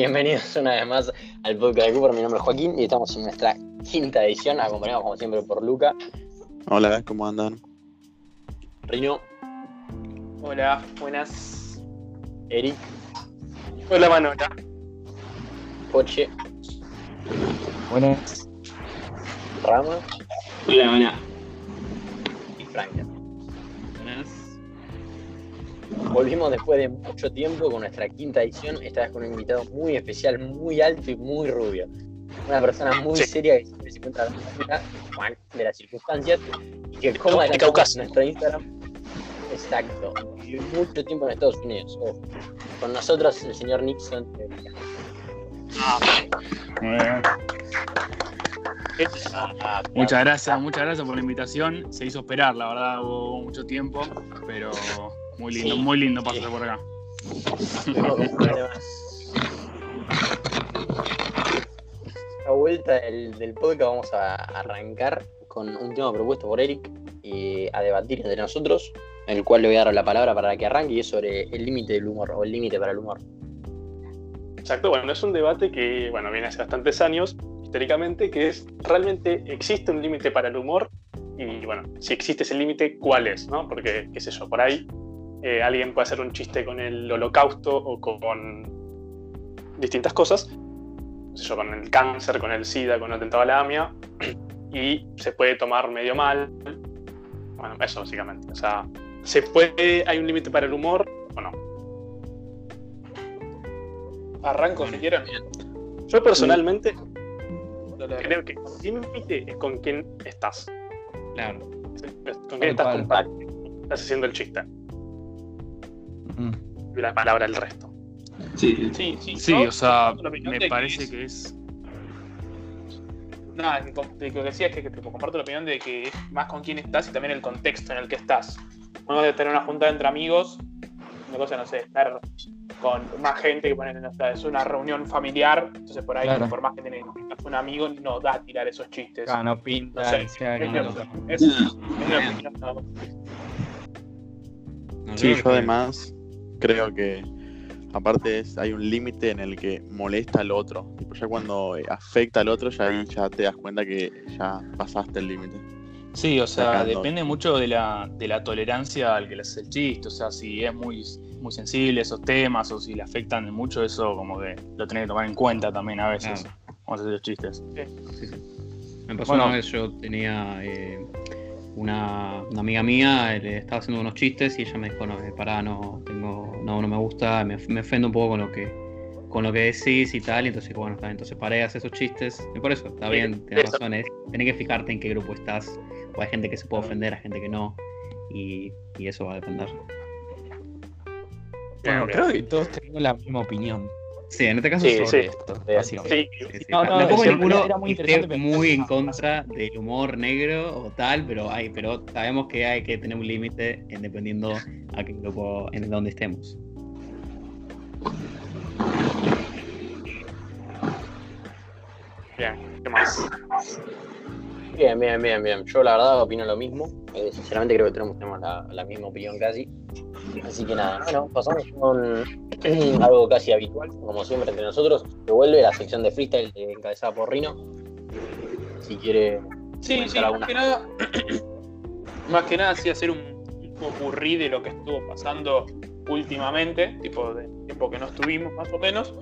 Bienvenidos una vez más al podcast de Cooper. Mi nombre es Joaquín y estamos en nuestra quinta edición, acompañados como siempre por Luca, Hola, ¿cómo andan? Rino, Hola, buenas. Eric, Hola, Manola. Poche, Buenas. Rama Hola, hola. y Franca. Volvimos después de mucho tiempo con nuestra quinta edición, esta vez con un invitado muy especial, muy alto y muy rubio. Una persona muy Sí. seria que siempre se encuentra a la de las circunstancias y que como de nuestro Instagram. Exacto. Vivió mucho tiempo en Estados Unidos. Con nosotros el señor Nixon. Muchas gracias, muchas gracias por la invitación. Se hizo esperar, la verdad, hubo mucho tiempo, pero muy lindo, Sí. muy lindo pasar por acá. La vuelta del, del podcast vamos a arrancar con un tema propuesto por Eric y a debatir entre nosotros, en el cual le voy a dar la palabra para que arranque y es sobre el límite del humor o el límite para el humor. Exacto, bueno, es un debate que, bueno, viene hace bastantes años, históricamente, que es, ¿realmente existe un límite para el humor? Y, bueno, si existe ese límite, ¿cuál es? ¿no? Porque, qué sé yo, por ahí eh, alguien puede hacer un chiste con el holocausto o con distintas cosas, qué sé yo, con el cáncer, con el SIDA, con el atentado a la AMIA, y se puede tomar medio mal. Bueno, eso básicamente. O sea, ¿se puede, hay un límite para el humor o no? Arranco si quieren. Yo personalmente creo que el límite es con quién estás. Claro. Con quién estás. Estás haciendo el chiste. Mm. Y la palabra el resto. Sí, Sí, sí. Sí, o sea, de me que parece es- que es. Nada, de lo que decía es que, comparto la opinión de que es más con quién estás y también el contexto en el que estás. Uno debe tener una junta entre amigos, una cosa, no sé, estar con más gente que ponen, o sea, es una reunión familiar, entonces por ahí, Claro. por más que tenés un amigo, no da a tirar esos chistes. Ah, no pinta. No sé, es. Es- Sí, yo además creo que aparte es, hay un límite en el que molesta al otro. Tipo, ya cuando eh, afecta al otro, ya ahí ya te das cuenta que ya pasaste el límite. Sí, o sea, Sacando. depende mucho de la, de la tolerancia al que le hace el chiste. O sea, si es muy, muy sensible esos temas o si le afectan mucho, eso como que lo tenés que tomar en cuenta también a veces. Claro. Cuando haces los chistes. sí, sí. Me pasó Bueno. una vez, yo tenía eh, una, una amiga mía, le estaba haciendo unos chistes y ella me dijo, no, eh, pará, no, tengo, no, no me gusta, me, me ofendo un poco con lo que con lo que decís y tal, y entonces bueno, está bien, entonces paré de hacer esos chistes, y por eso, está Sí, bien, tienes razón, es, tenés que fijarte en qué grupo estás, o hay gente que se puede ofender, hay gente que no, y, y eso va a depender. Bueno, creo que todos tenemos la misma opinión Sí, en este caso Sí, sobre sí. esto, Sí. básicamente. Sí, Sí, sí. No, no, Tampoco era- ninguno era muy esté muy en contra del humor negro o tal, pero hay, pero sabemos que hay que tener un límite en dependiendo a qué grupo, en donde estemos. bien. ¿Qué más? Bien, bien, bien, bien. Yo la verdad opino lo mismo. Eh, sinceramente creo que tenemos, tenemos la, la misma opinión casi. Así que nada, bueno, pasamos con algo casi habitual, como siempre entre nosotros. Que vuelve la sección de freestyle eh, encabezada por Rino. Si quiere Sí, sí, más que nada, más que nada, sí, hacer un, un popurrí de lo que estuvo pasando últimamente, tipo de tiempo que no estuvimos, más o menos.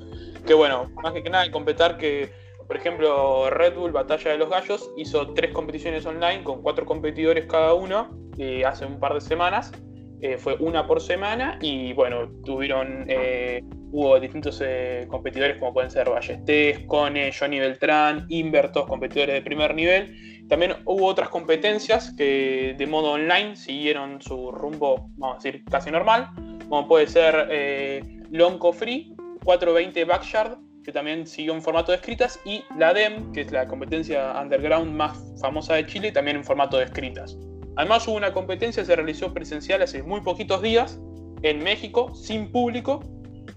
Que bueno, más que nada, completar que, por ejemplo, Red Bull Batalla de los Gallos hizo tres competiciones online con cuatro competidores cada uno eh, hace un par de semanas. Eh, fue una por semana y bueno, tuvieron, eh, hubo distintos eh, competidores como pueden ser Ballestés, Cone, Johnny Beltrán, Inver, todos competidores de primer nivel. También hubo otras competencias que de modo online siguieron su rumbo, vamos a decir, casi normal, como puede ser Lonco Free, 420 Backyard, también siguió en formato de escritas, y la DEM, que es la competencia underground más famosa de Chile, también en formato de escritas. Además hubo una competencia se realizó presencial hace muy poquitos días en México, sin público,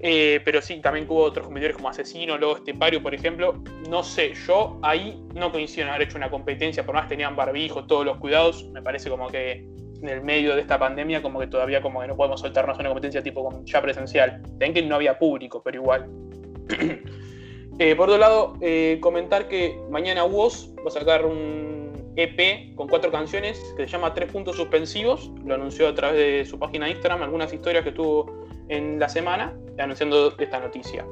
eh, pero sí, también hubo otros competidores como Asesino, Lobo Estepario, por ejemplo. No sé, yo ahí no coincido en haber hecho una competencia, por más tenían barbijo, todos los cuidados, me parece como que en el medio de esta pandemia como que todavía como que no podemos soltarnos una competencia tipo ya presencial. También que no había público, pero igual. Eh, por otro lado, eh, comentar que mañana Woz va a sacar un EP con cuatro canciones que se llama Tres Puntos Suspensivos. Lo anunció a través de su página de Instagram, algunas historias que tuvo en la semana anunciando esta noticia.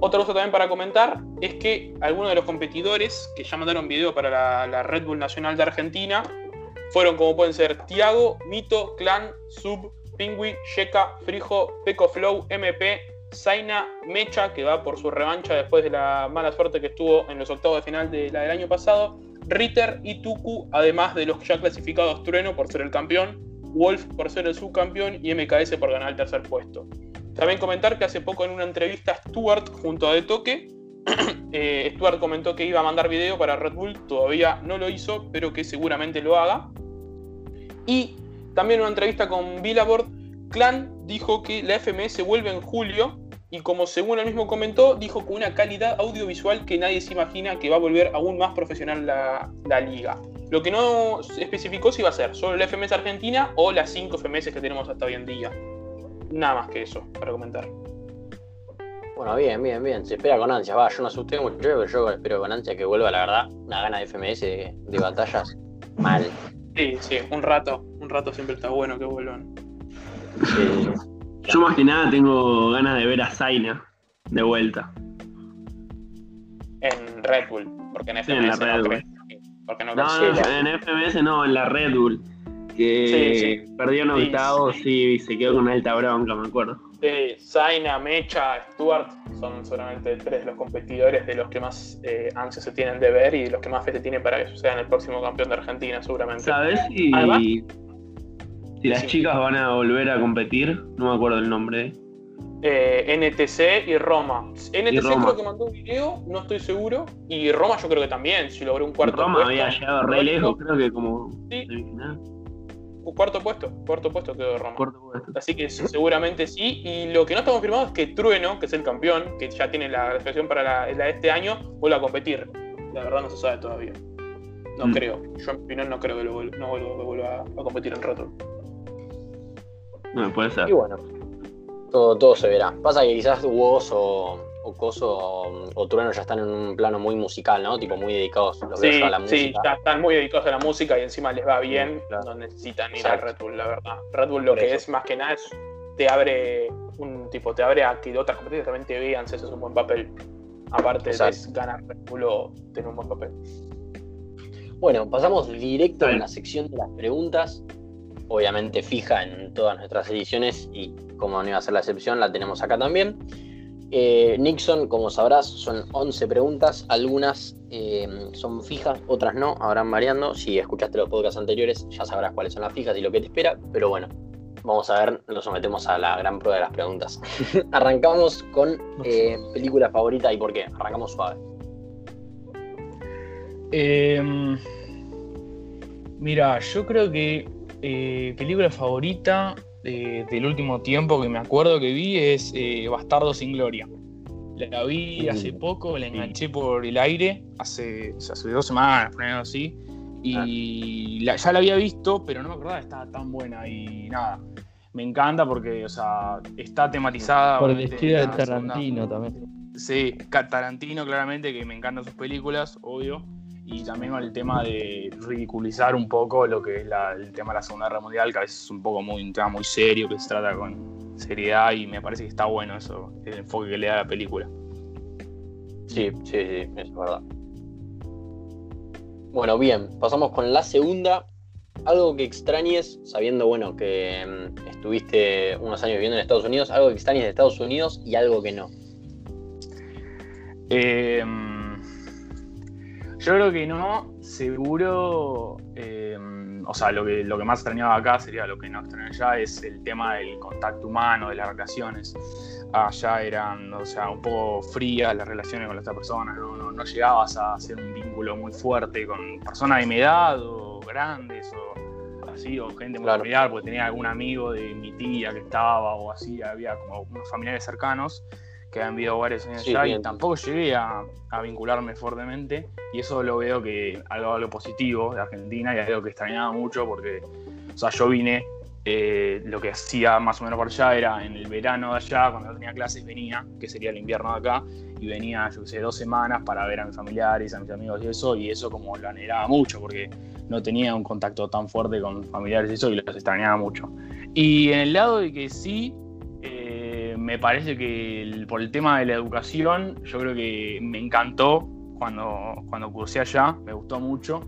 Otra cosa también para comentar es que algunos de los competidores que ya mandaron video para la, Red Bull Nacional de Argentina fueron como pueden ser Tiago, Mito, Clan, Sub, Pingui, Sheka, Frijo, Peco Flow, MP, Zaina, Mecha, que va por su revancha después de la mala suerte que estuvo en los octavos de final del año pasado, Ritter y Tuku, además de los ya clasificados Trueno por ser el campeón, Wolf por ser el subcampeón y MKS por ganar el tercer puesto. También comentar que hace poco en una entrevista Stuart junto a De Toque, eh, Stuart comentó que iba a mandar video para Red Bull, todavía no lo hizo, pero que seguramente lo haga. Y también en una entrevista con Billboard, Clan dijo que la FMS vuelve en julio y como según él mismo comentó, dijo con una calidad audiovisual que nadie se imagina que va a volver aún más profesional la, la liga. Lo que no especificó si va a ser solo la FMS Argentina o las 5 FMS que tenemos hasta hoy en día. Nada más que eso para comentar. Bueno, bien, bien, bien. Se espera con ansia. Va, yo no asusté mucho, pero yo espero con ansia que vuelva, la verdad. Una gana de FMS de, de batallas. Mal. Sí, sí, un rato. Un rato siempre está bueno que vuelvan. Sí. Yo más que nada tengo ganas de ver a Zaina de vuelta. En Red Bull, porque en Sí, en la FMS Red no Bull. Porque no No, creo. no, en FMS no, en la Red Bull. Que Sí, perdió en Sí, octavos sí, y se quedó con alta bronca, me acuerdo. Sí, Zaina, Mecha, Stuart son solamente tres de los competidores de los que más eh, ansia se tienen de ver y de los que más fe se tienen para que sean el próximo campeón de Argentina, seguramente. ¿Sabes Además- si las Sí. chicas van a volver a competir? No me acuerdo el nombre. Eh, NTC y Roma. NTC Roma. creo que mandó un video, no estoy seguro. Y Roma yo creo que también, si logró un cuarto Roma puesto. había llegado re lejos, creo que como Sí. semifinal. Cuarto puesto, cuarto puesto quedó Roma. Cuarto puesto. Así que seguramente sí. Y lo que no está confirmado es que Trueno, que es el campeón, que ya tiene la clasificación para la, la de este año, vuelva a competir. La verdad no se sabe todavía. No Mm. creo. Yo en opinión no creo que lo no vuelva, que vuelva a competir en Bull. No, puede ser. Y bueno, todo, todo se verá. Pasa que quizás Woz o, o Coso o, o Trueno ya están en un plano muy musical, ¿no? Tipo muy dedicados los Sí, a la sí, música. ya están muy dedicados a la música y encima les va bien. Sí, claro. No necesitan ir Exacto. a Red Bull, la verdad. Red Bull lo Por que eso. es más que nada es te abre un tipo, te abre a que otras competencias también te vean si haces un buen papel. Aparte Exacto. de ganar Red Bull o tener un buen papel. Bueno, pasamos directo a la sección de las preguntas. Obviamente fija en todas nuestras ediciones y como no iba a ser la excepción, la tenemos acá también. Eh, Nixon, como sabrás, son 11 preguntas. Algunas eh, son fijas, otras no, habrán variando. Si escuchaste los podcasts anteriores, ya sabrás cuáles son las fijas y lo que te espera. Pero bueno, vamos a ver, nos sometemos a la gran prueba de las preguntas. Arrancamos con eh, película favorita y por qué. Arrancamos suave. Eh, mira, yo creo que eh, película favorita eh, del último tiempo que me acuerdo que vi es eh, Bastardo sin Gloria. La vi hace poco, la enganché por el aire, hace, o sea, hace dos semanas, por así. Y la- ya la había visto, pero no me acordaba que estaba tan buena. Y nada, me encanta porque, o sea, está tematizada. Por el estilo de segunda- Tarantino también. Sí, Tarantino claramente, que me encantan sus películas, obvio. Y también con el tema de ridiculizar un poco lo que es la- el tema de la Segunda Guerra Mundial, que a veces es un poco muy, un tema muy serio, que se trata con seriedad y me parece que está bueno eso, el enfoque que le da a la película. Sí, sí, sí, es verdad. Bueno, bien, pasamos con la segunda. Algo que extrañes, sabiendo, bueno, que mm, estuviste unos años viviendo en Estados Unidos, algo que extrañes de Estados Unidos y algo que no. Eh, yo creo que no, seguro. eh, o sea, lo que, lo que más extrañaba acá sería lo que no extraño allá, es el tema del contacto humano, de las relaciones. Allá eran, o sea, un poco frías las relaciones con las otras personas, no, no, no llegabas a hacer un vínculo muy fuerte con personas de mi edad o grandes o así, o gente muy Claro. familiar, porque tenía algún amigo de mi tía que estaba o así, había como unos familiares cercanos que han vivido varios años Sí, allá bien. y tampoco llegué a, a vincularme fuertemente y eso lo veo que algo, algo positivo de Argentina y algo que extrañaba mucho porque, o sea, yo vine eh, lo que hacía más o menos por allá era en el verano de allá, cuando tenía clases, venía, que sería el invierno de acá, y venía, yo qué sé, dos semanas para ver a mis familiares, a mis amigos y eso, y eso como lo anhelaba mucho, porque no tenía un contacto tan fuerte con familiares y eso, y los extrañaba mucho. Y en el lado de que sí, me parece que el- por el tema de la educación, yo creo que me encantó cuando, cuando cursé allá, me gustó mucho.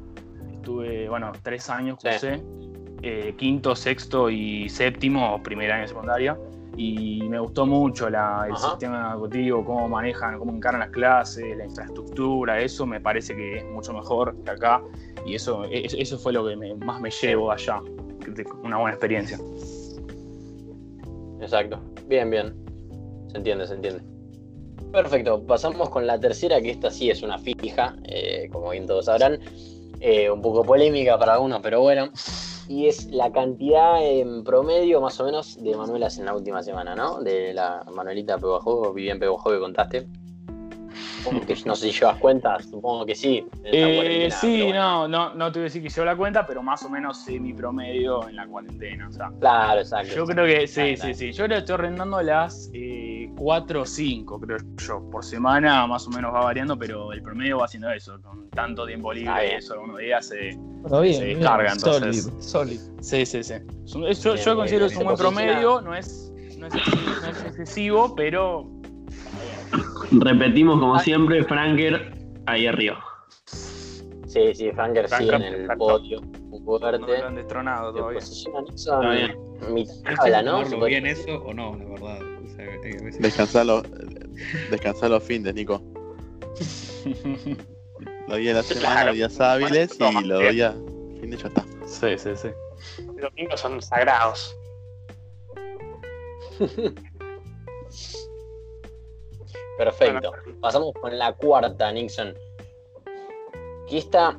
Estuve, bueno, tres años Sí. cursé, eh, quinto, sexto y séptimo, primer año de secundaria. Y me gustó mucho la- el Ajá. sistema educativo, cómo manejan, cómo encaran las clases, la infraestructura, eso me parece que es mucho mejor que acá. Y eso, e- eso fue lo que me- más me llevo allá, una buena experiencia. Exacto. Bien, bien. Se entiende, se entiende. Perfecto. Pasamos con la tercera, que esta sí es una fija, eh, como bien todos sabrán. Eh, un poco polémica para algunos, pero bueno. Y es la cantidad en promedio, más o menos, de Manuelas en la última semana, ¿no? De la Manuelita Pebajó, Vivian Pebajó que contaste. Que no sé si llevas cuenta, supongo que sí. Eh, sí, bueno. no, no, no te voy a decir que llevo la cuenta, pero más o menos sé mi promedio en la cuarentena. O sea, Claro, exacto. yo creo que sí, Claro, sí, claro. sí. Yo le estoy rondando las 4 o 5, creo yo. Por semana más o menos va variando, pero el promedio va haciendo eso. Con tanto tiempo libre, bien. eso algunos días se. Pero bien, Se bien, descarga, entonces. Sólido, sólido. Sí, sí, sí. Es un- es- Bien, yo bien, considero bien. que es un buen promedio, no es, no, es, no es excesivo, pero. Repetimos como siempre, Franker ahí arriba. Sí, sí, Franker sí en el exacto. podio. Muy No fuerte. lo han destronado Se todavía. posiciona Nixon Está bien. mitad No de sé tabla, si ¿no? bien eso o no, la verdad. A veces- Descansar los, fines, Nico. Los días de la semana, Claro. los días hábiles Toma, y los días fines ya está. sí, sí, sí. Los domingos son sagrados. Perfecto. Pasamos con la cuarta, Nixon. Que esta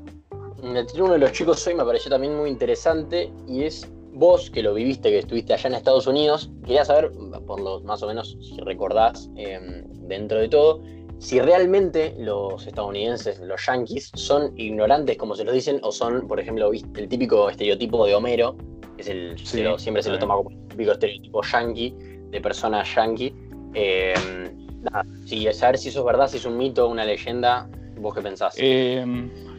me tiró uno de los chicos hoy, me pareció también muy interesante. Y es vos que lo viviste, que estuviste allá en Estados Unidos. Quería saber, por los más o menos, si recordás eh, dentro de todo, si realmente los estadounidenses, los yankees, son ignorantes, como se los dicen, o son, por ejemplo, el típico estereotipo de Homero, que es el, Sí, se lo- siempre se lo toma como el típico estereotipo yankee, de persona yankee. Eh, nada, sí, saber si eso es verdad, si es un mito, una leyenda, ¿vos qué pensás? Eh,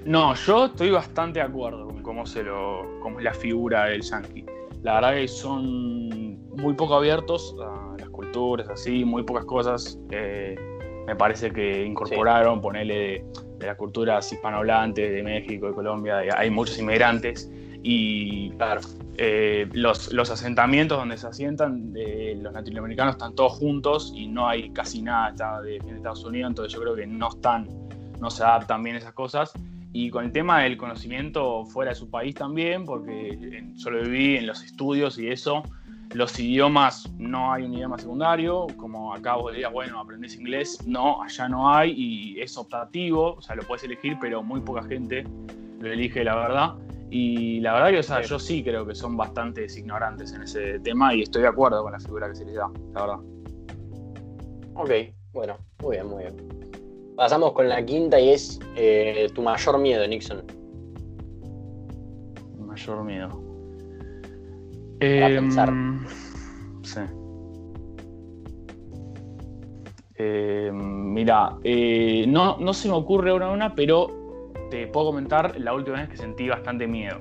no, yo estoy bastante de acuerdo cómo, es la figura del yankee. La verdad que son muy poco abiertos a las culturas, así, muy pocas cosas. eh, me parece que incorporaron, ponerle de, las culturas hispanohablantes de México, de Colombia, de- hay muchos inmigrantes y Claro, eh, los, los asentamientos donde se asientan los latinoamericanos están todos juntos y no hay casi nada está de, de Estados Unidos, entonces yo creo que no están, no se adaptan bien esas cosas. Y con el tema del conocimiento fuera de su país también, porque yo lo viví en los estudios y eso, los idiomas, no hay un idioma secundario, como acá vos dirías, bueno, aprendés inglés, no, allá no hay y es optativo, o sea, lo puedes elegir, pero muy poca gente lo elige, la verdad. Y la verdad que, o sea, yo sí creo que son bastante ignorantes en ese tema y estoy de acuerdo con la figura que se les da, la verdad. ok, bueno, muy bien, muy bien. Pasamos con la quinta y es eh, tu mayor miedo, Nixon. Mayor miedo. Para Em, pensar. sí. Eh, mira, eh, no, no se me ocurre ahora una, pero te puedo comentar la última vez que sentí bastante miedo.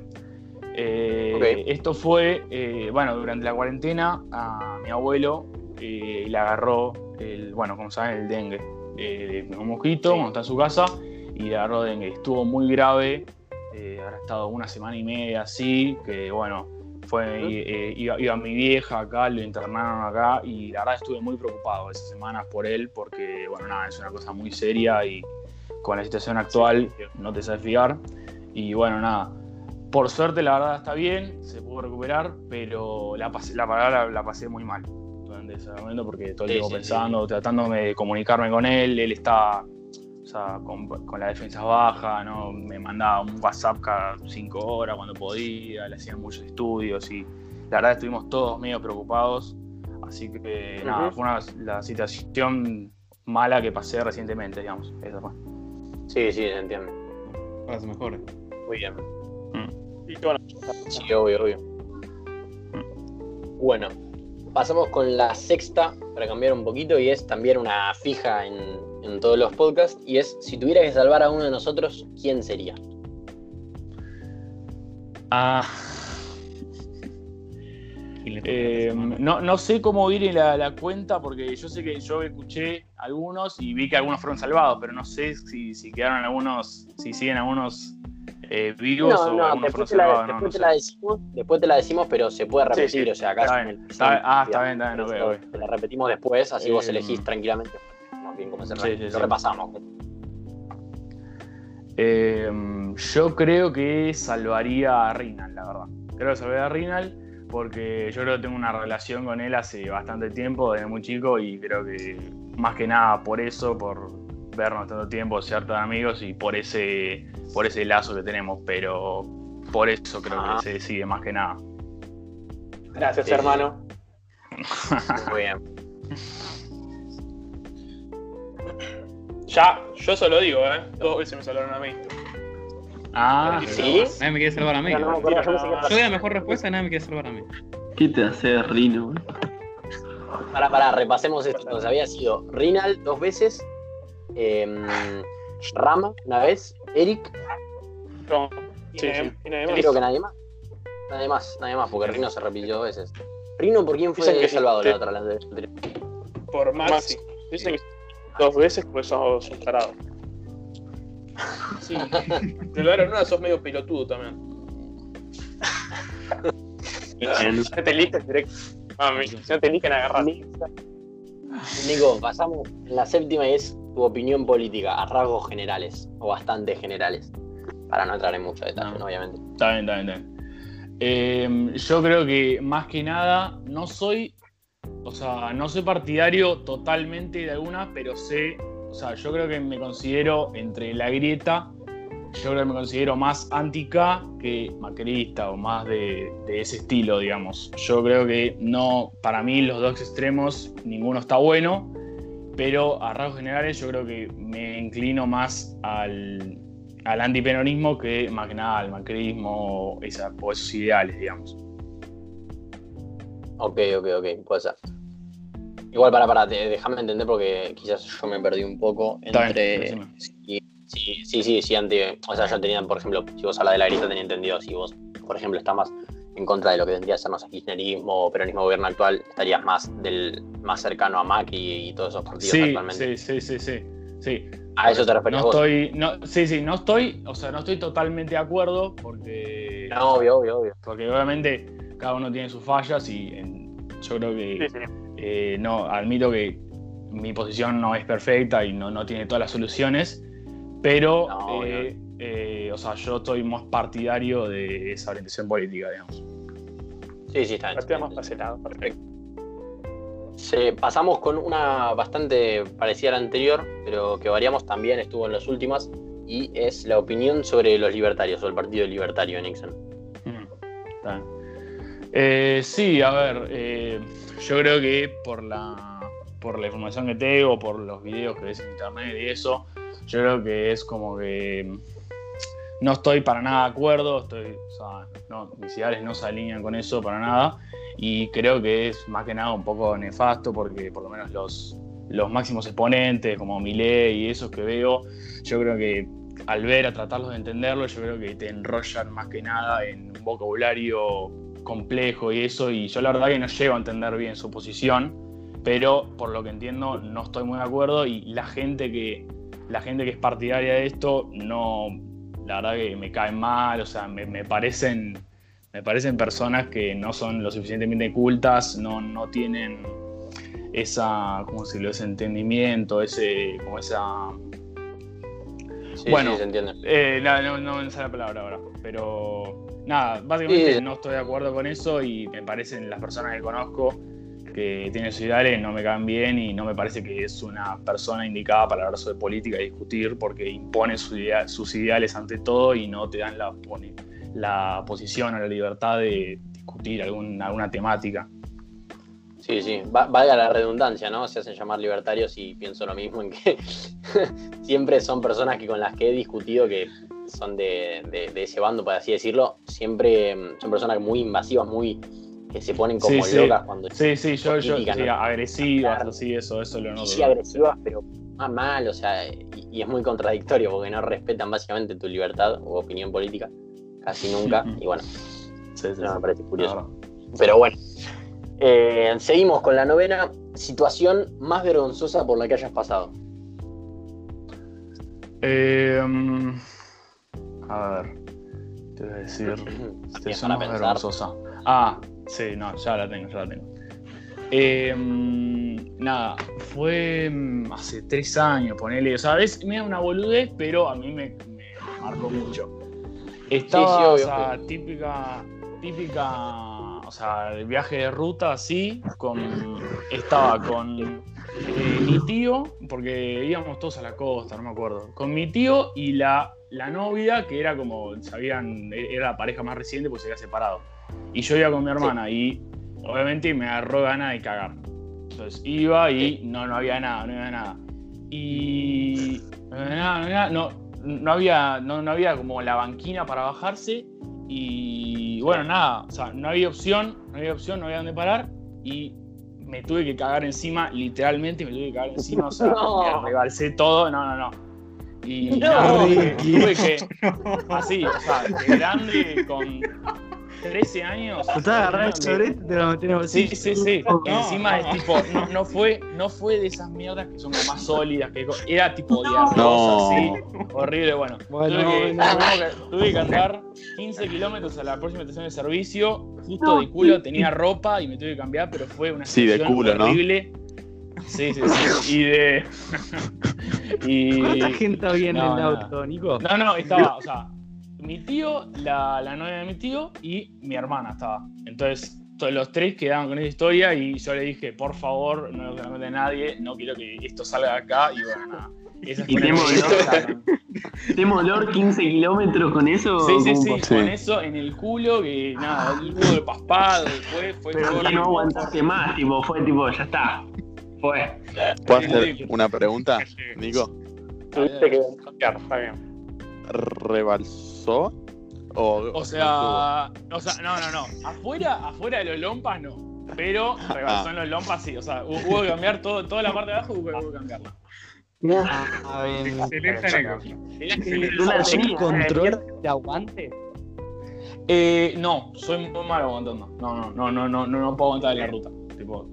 Eh, Ok. Esto fue, eh, bueno, durante la cuarentena a mi abuelo eh, le agarró, el, bueno, como saben, el dengue. Eh, un mosquito cuando está en su casa y agarró dengue. Estuvo muy grave, eh, habrá estado una semana y media así, que bueno, fue, eh, iba, iba mi vieja acá, lo internaron acá y la verdad estuve muy preocupado esas semanas por él porque, bueno, nada, es una cosa muy seria y con la situación actual no te sabes fiar. Y bueno, nada, por suerte la verdad está bien, se pudo recuperar, pero la, pasé, la palabra la pasé muy mal ese momento porque todo el Sí, tiempo sí, pensando, tratándome de comunicarme con él, él está o sea, con, con la defensa baja, ¿no? me mandaba un WhatsApp cada cinco horas cuando podía, le hacían muchos estudios y la verdad estuvimos todos medio preocupados, así que nada, fue una, la situación mala que pasé recientemente, digamos, eso fue. Sí, sí, se entiende. Para que se mejore. Muy bien. Y bueno, Sí, obvio, obvio. Bueno, pasamos con la sexta para cambiar un poquito y es también una fija en, en todos los podcasts y es si tuviera que salvar a uno de nosotros, ¿quién sería? Ah, eh, no, no sé cómo viene la, la cuenta porque yo sé que yo escuché algunos y vi que algunos fueron salvados, pero no sé si, si quedaron algunos, si siguen algunos eh, vivos No, o no, algunos después te, la, no, después no te la decimos, después te la decimos, pero se puede repetir, sí. o sea, acá Está es bien, está. Ah, está bien, está bien. Te la repetimos después, así vos Eh, elegís tranquilamente. Más bien cómo se sí, sí, lo repasamos. Eh, yo creo que salvaría a Rinal, la verdad. Creo que salvaría a Rinal porque yo creo que tengo una relación con él hace bastante tiempo, desde muy chico, y creo que más que nada por eso, por vernos tanto tiempo, ser tan amigos y por ese, por ese lazo que tenemos, pero por eso creo Ah. que se decide más que nada. Gracias, Sí, hermano. Muy bien. Ya, yo solo digo, ¿eh? Dos veces me salvaron a mí. Ah, ¿Sí? Nadie me quiere salvar a mí. No, no yo doy la mejor respuesta y nadie me quiere salvar a mí. ¿Qué te hace Rino? güey? Para, para, repasemos esto. Entonces había sido Rinal dos veces, em, Rama una vez, Eric, No, Sí, sí, sí. sí. Nadie y más. creo que nadie más. Nadie más, nadie más, porque Rino se repitió dos veces. Rino, ¿por quién fue Dicen que salvado sí. la otra? La de- Por Maxi. Maxi. Dicen que dos veces pues sos un tarado. Sí. Te lo dieron una, sos medio pelotudo también. No te eligen directo. Mami, si no te eligen, agarrar. Nico, pasamos en la séptima y es tu opinión política a rasgos generales, o bastante generales, para no entrar en mucho detalle, No. obviamente. Está bien, está bien, está bien. Eh, yo creo que más que nada no soy, o sea, no soy partidario totalmente de alguna, pero sé, o sea, yo creo que me considero entre la grieta, yo creo que me considero más anti-K que macrista o más de, de ese estilo, digamos. Yo creo que no, para mí los dos extremos, ninguno está bueno, pero a rasgos generales yo creo que me inclino más al, al antiperonismo que más que nada al macrismo o, esa- o esos ideales, digamos. Ok, ok, ok, puede ser. Igual, para, para, déjame entender porque quizás yo me perdí un poco bien, entre. Sí, sí, sí, sí, sí, anti. O sea, yo tenía, por ejemplo, si vos hablas de la grieta, tenía entendido. Si vos, por ejemplo, estás más en contra de lo que tendría que ser, no sé, kirchnerismo o peronismo gobierno actual, estarías más del más cercano a Macri y todos esos partidos Sí, actualmente. sí, sí, sí, sí, sí. A eso te referís No vos. estoy, no, sí, sí, no estoy, o sea, no estoy totalmente de acuerdo porque, No, obvio, obvio, obvio. porque obviamente cada uno tiene sus fallas y en- yo creo que Sí, sí. eh, no, admito que mi posición no es perfecta y no, no tiene todas las soluciones, pero, No, eh, eh, o sea, yo estoy más partidario de esa orientación política, digamos. Sí, sí, está bien. Más para ese lado. Perfecto. Se- pasamos con una bastante parecida a la anterior, pero que variamos también, estuvo en las últimas, y es la opinión sobre los libertarios o el partido libertario Nixon. Mm. Eh, sí, a ver, eh, yo creo que por la, por la información que tengo, por los videos que ves en internet y eso, yo creo que es como que no estoy para nada de acuerdo, estoy, o sea, no, mis ideales no se alinean con eso para nada, y creo que es más que nada un poco nefasto porque por lo menos los, los máximos exponentes como Milei y esos que veo, yo creo que al ver, a tratarlos de entenderlo, yo creo que te enrollan más que nada en un vocabulario complejo y eso, y yo la verdad que no llego a entender bien su posición, pero por lo que entiendo no estoy muy de acuerdo y la gente que, la gente que es partidaria de esto no, la verdad que me caen mal, o sea, me, me parecen, me parecen personas que no son lo suficientemente cultas, no, no tienen esa, ¿cómo se lo ese entendimiento, ese, como esa Sí, Bueno. sí, se entiende. eh, no, no, no me sale la palabra ahora, pero nada, básicamente Sí. no estoy de acuerdo con eso y me parecen las personas que conozco que tienen sus ideales no me caen bien y no me parece que es una persona indicada para hablar sobre política y discutir porque impone sus ideales ante todo y no te dan la, la posición o la libertad de discutir algún- alguna temática. Sí, sí, Va- valga la redundancia, ¿no? Se hacen llamar libertarios y pienso lo mismo en que siempre son personas que con las que he discutido que son de, de- de ese bando, por así decirlo, siempre mm, son personas muy invasivas, muy que se ponen como Sí, sí. locas cuando Sí, sí, yo, yo, sí, ¿no? agresivas, Claro. así, eso, eso lo noto. sí agresivas, pero más mal, o sea, y, y es muy contradictorio porque no respetan básicamente tu libertad o opinión política, casi nunca, y bueno, Sí, sí, no, me sí. parece curioso. Pero bueno, Eh, seguimos con la novena situación más vergonzosa por la que hayas pasado. Eh, mm, a ver, te voy a decir. Situación más vergonzosa. Ah, sí, no, ya la tengo, ya la tengo. Eh, mm, nada, fue mm, hace tres años, ponele. O sea, es mira, una boludez, pero a mí me, me marcó mucho. Estaba, Sí, sí, obvio, o sea, típica, típica, o sea, de viaje de ruta así, con, estaba con eh, mi tío, porque íbamos todos a la costa, no me acuerdo, con mi tío y la, la novia, que era como, sabían, era la pareja más reciente porque se había separado. Y yo iba con mi hermana y obviamente me agarró ganas de cagar. Entonces iba y no, no había nada, no había nada. Y no había no no, no había, no, no había como la banquina para bajarse y bueno, nada, o sea, no había opción, no había opción, no había dónde parar y me tuve que cagar encima, literalmente me tuve que cagar encima, o sea, No. me rebalsé todo, no, no, no. Y No. nada, tuve que, así, o sea, de grande, con 13 años. Te agarrar el me- chorete y te lo metí en el Sí, bolsillo. sí, sí. No, Encima no. es tipo, no, no fue, no fue de esas mierdas que son como más sólidas, que era tipo de No. arroz así, horrible, bueno. Bueno, tuve, que, tuve que- tuve que andar 15 kilómetros a la próxima estación de servicio, justo de culo, tenía ropa y me tuve que cambiar, pero fue una Sí, de situación culo, ¿no? horrible. Sí, sí, sí. Y de. y. ¿Cuánta gente había en No, el no. auto, Nico? No, no, estaba, o sea, mi tío, la, la novia de mi tío y mi hermana estaba. Entonces, todos los tres quedaban con esa historia y yo le dije, por favor, no lo cuente nadie, no quiero que esto salga de acá y bueno, nada. Esa Y. ¿Tenemos olor 15 kilómetros con eso? Sí, sí, ¿Cómo sí, con eso en el culo, que nada, el culo de paspado, después fue Pero todo ya no aguantaste más, tipo, fue tipo, ya está. Fue. ¿Puedo hacer una pregunta, Nico? Tuviste que está bien. O, O sea, o sea, no, no, no. Afuera, afuera de los lompas no. Pero rebasó en los lompas sí. O sea, hu- hubo que cambiar todo, toda la parte de abajo, hubo que, hubo que cambiarla. Ah, bien. Excelente anécdota. No ¿Tenés tenía. control de aguante? Eh, no, soy muy malo aguantando. No, no, no, no, no, no, no puedo aguantar en la ruta. Tipo,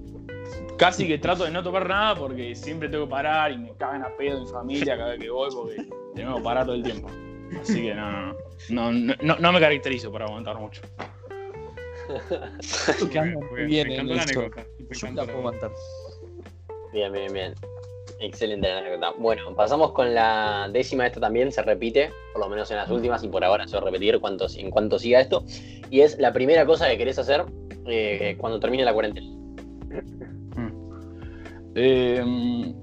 casi que trato de no tomar nada porque siempre tengo que parar y me cagan a pedo en familia cada vez que voy porque tengo que parar todo el tiempo. Así que no, no, no. No, no, no, no me caracterizo por aguantar mucho. Muy bien Me en encantó la esto. anécdota. Me Yo encantó la puedo aguantar. Bien, bien, bien. Excelente la anécdota. Bueno, pasamos con la décima. Esta también se repite, por lo menos en las últimas, y por ahora se va a repetir cuanto, en cuanto siga esto. Y es la primera cosa que querés hacer eh, cuando termine la cuarentena. Eh,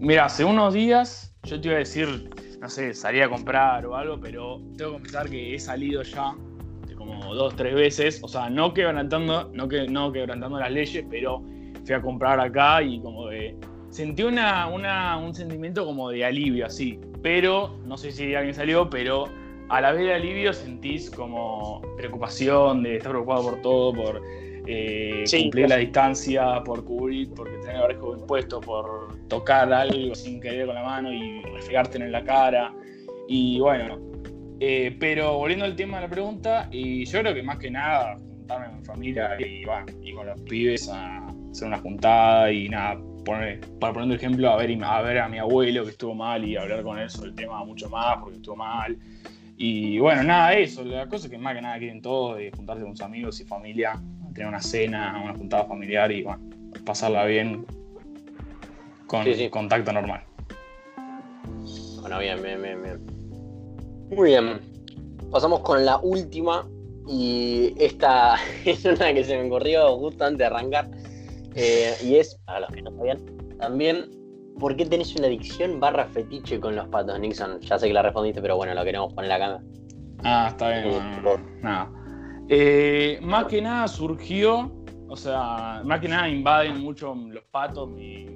mira, hace unos días yo te iba a decir, no sé, salí a comprar o algo, pero tengo que confesar que he salido ya como dos, tres veces, o sea, no quebrantando, no, que, no quebrantando las leyes, pero fui a comprar acá y como de... Sentí una, una- un sentimiento como de alivio, así, pero no sé si alguien salió, pero a la vez de alivio sentís como preocupación, de estar preocupado por todo, por eh, Sí, cumplir claro. la distancia, por cubrir, porque tener el bien puesto, por tocar algo sin querer con la mano y refregártelo en la cara. Y bueno, eh, pero volviendo al tema de la pregunta, y yo creo que más que nada juntarme con mi familia y, bueno, y con los pibes a hacer una juntada y nada, poner, para poner un ejemplo, a ver, a ver a mi abuelo que estuvo mal y hablar con él sobre el tema mucho más porque estuvo mal. Y bueno, nada, eso, la cosa que más que nada quieren todos, de juntarse con sus amigos y familia, tener una cena, una juntada familiar y bueno, pasarla bien con Sí, sí. contacto normal. Bueno, bien, bien, bien, bien. Muy bien. Pasamos con la última. Y esta es una que se me ocurrió justo antes de arrancar. Eh, y es, para los que no sabían, también, ¿por qué tenés una adicción barra fetiche con los patos, Nixon? Ya sé que la respondiste, pero bueno, lo queremos poner acá. Ah, está bien. Nada. Eh, más que nada surgió, o sea, más que nada invaden mucho los patos y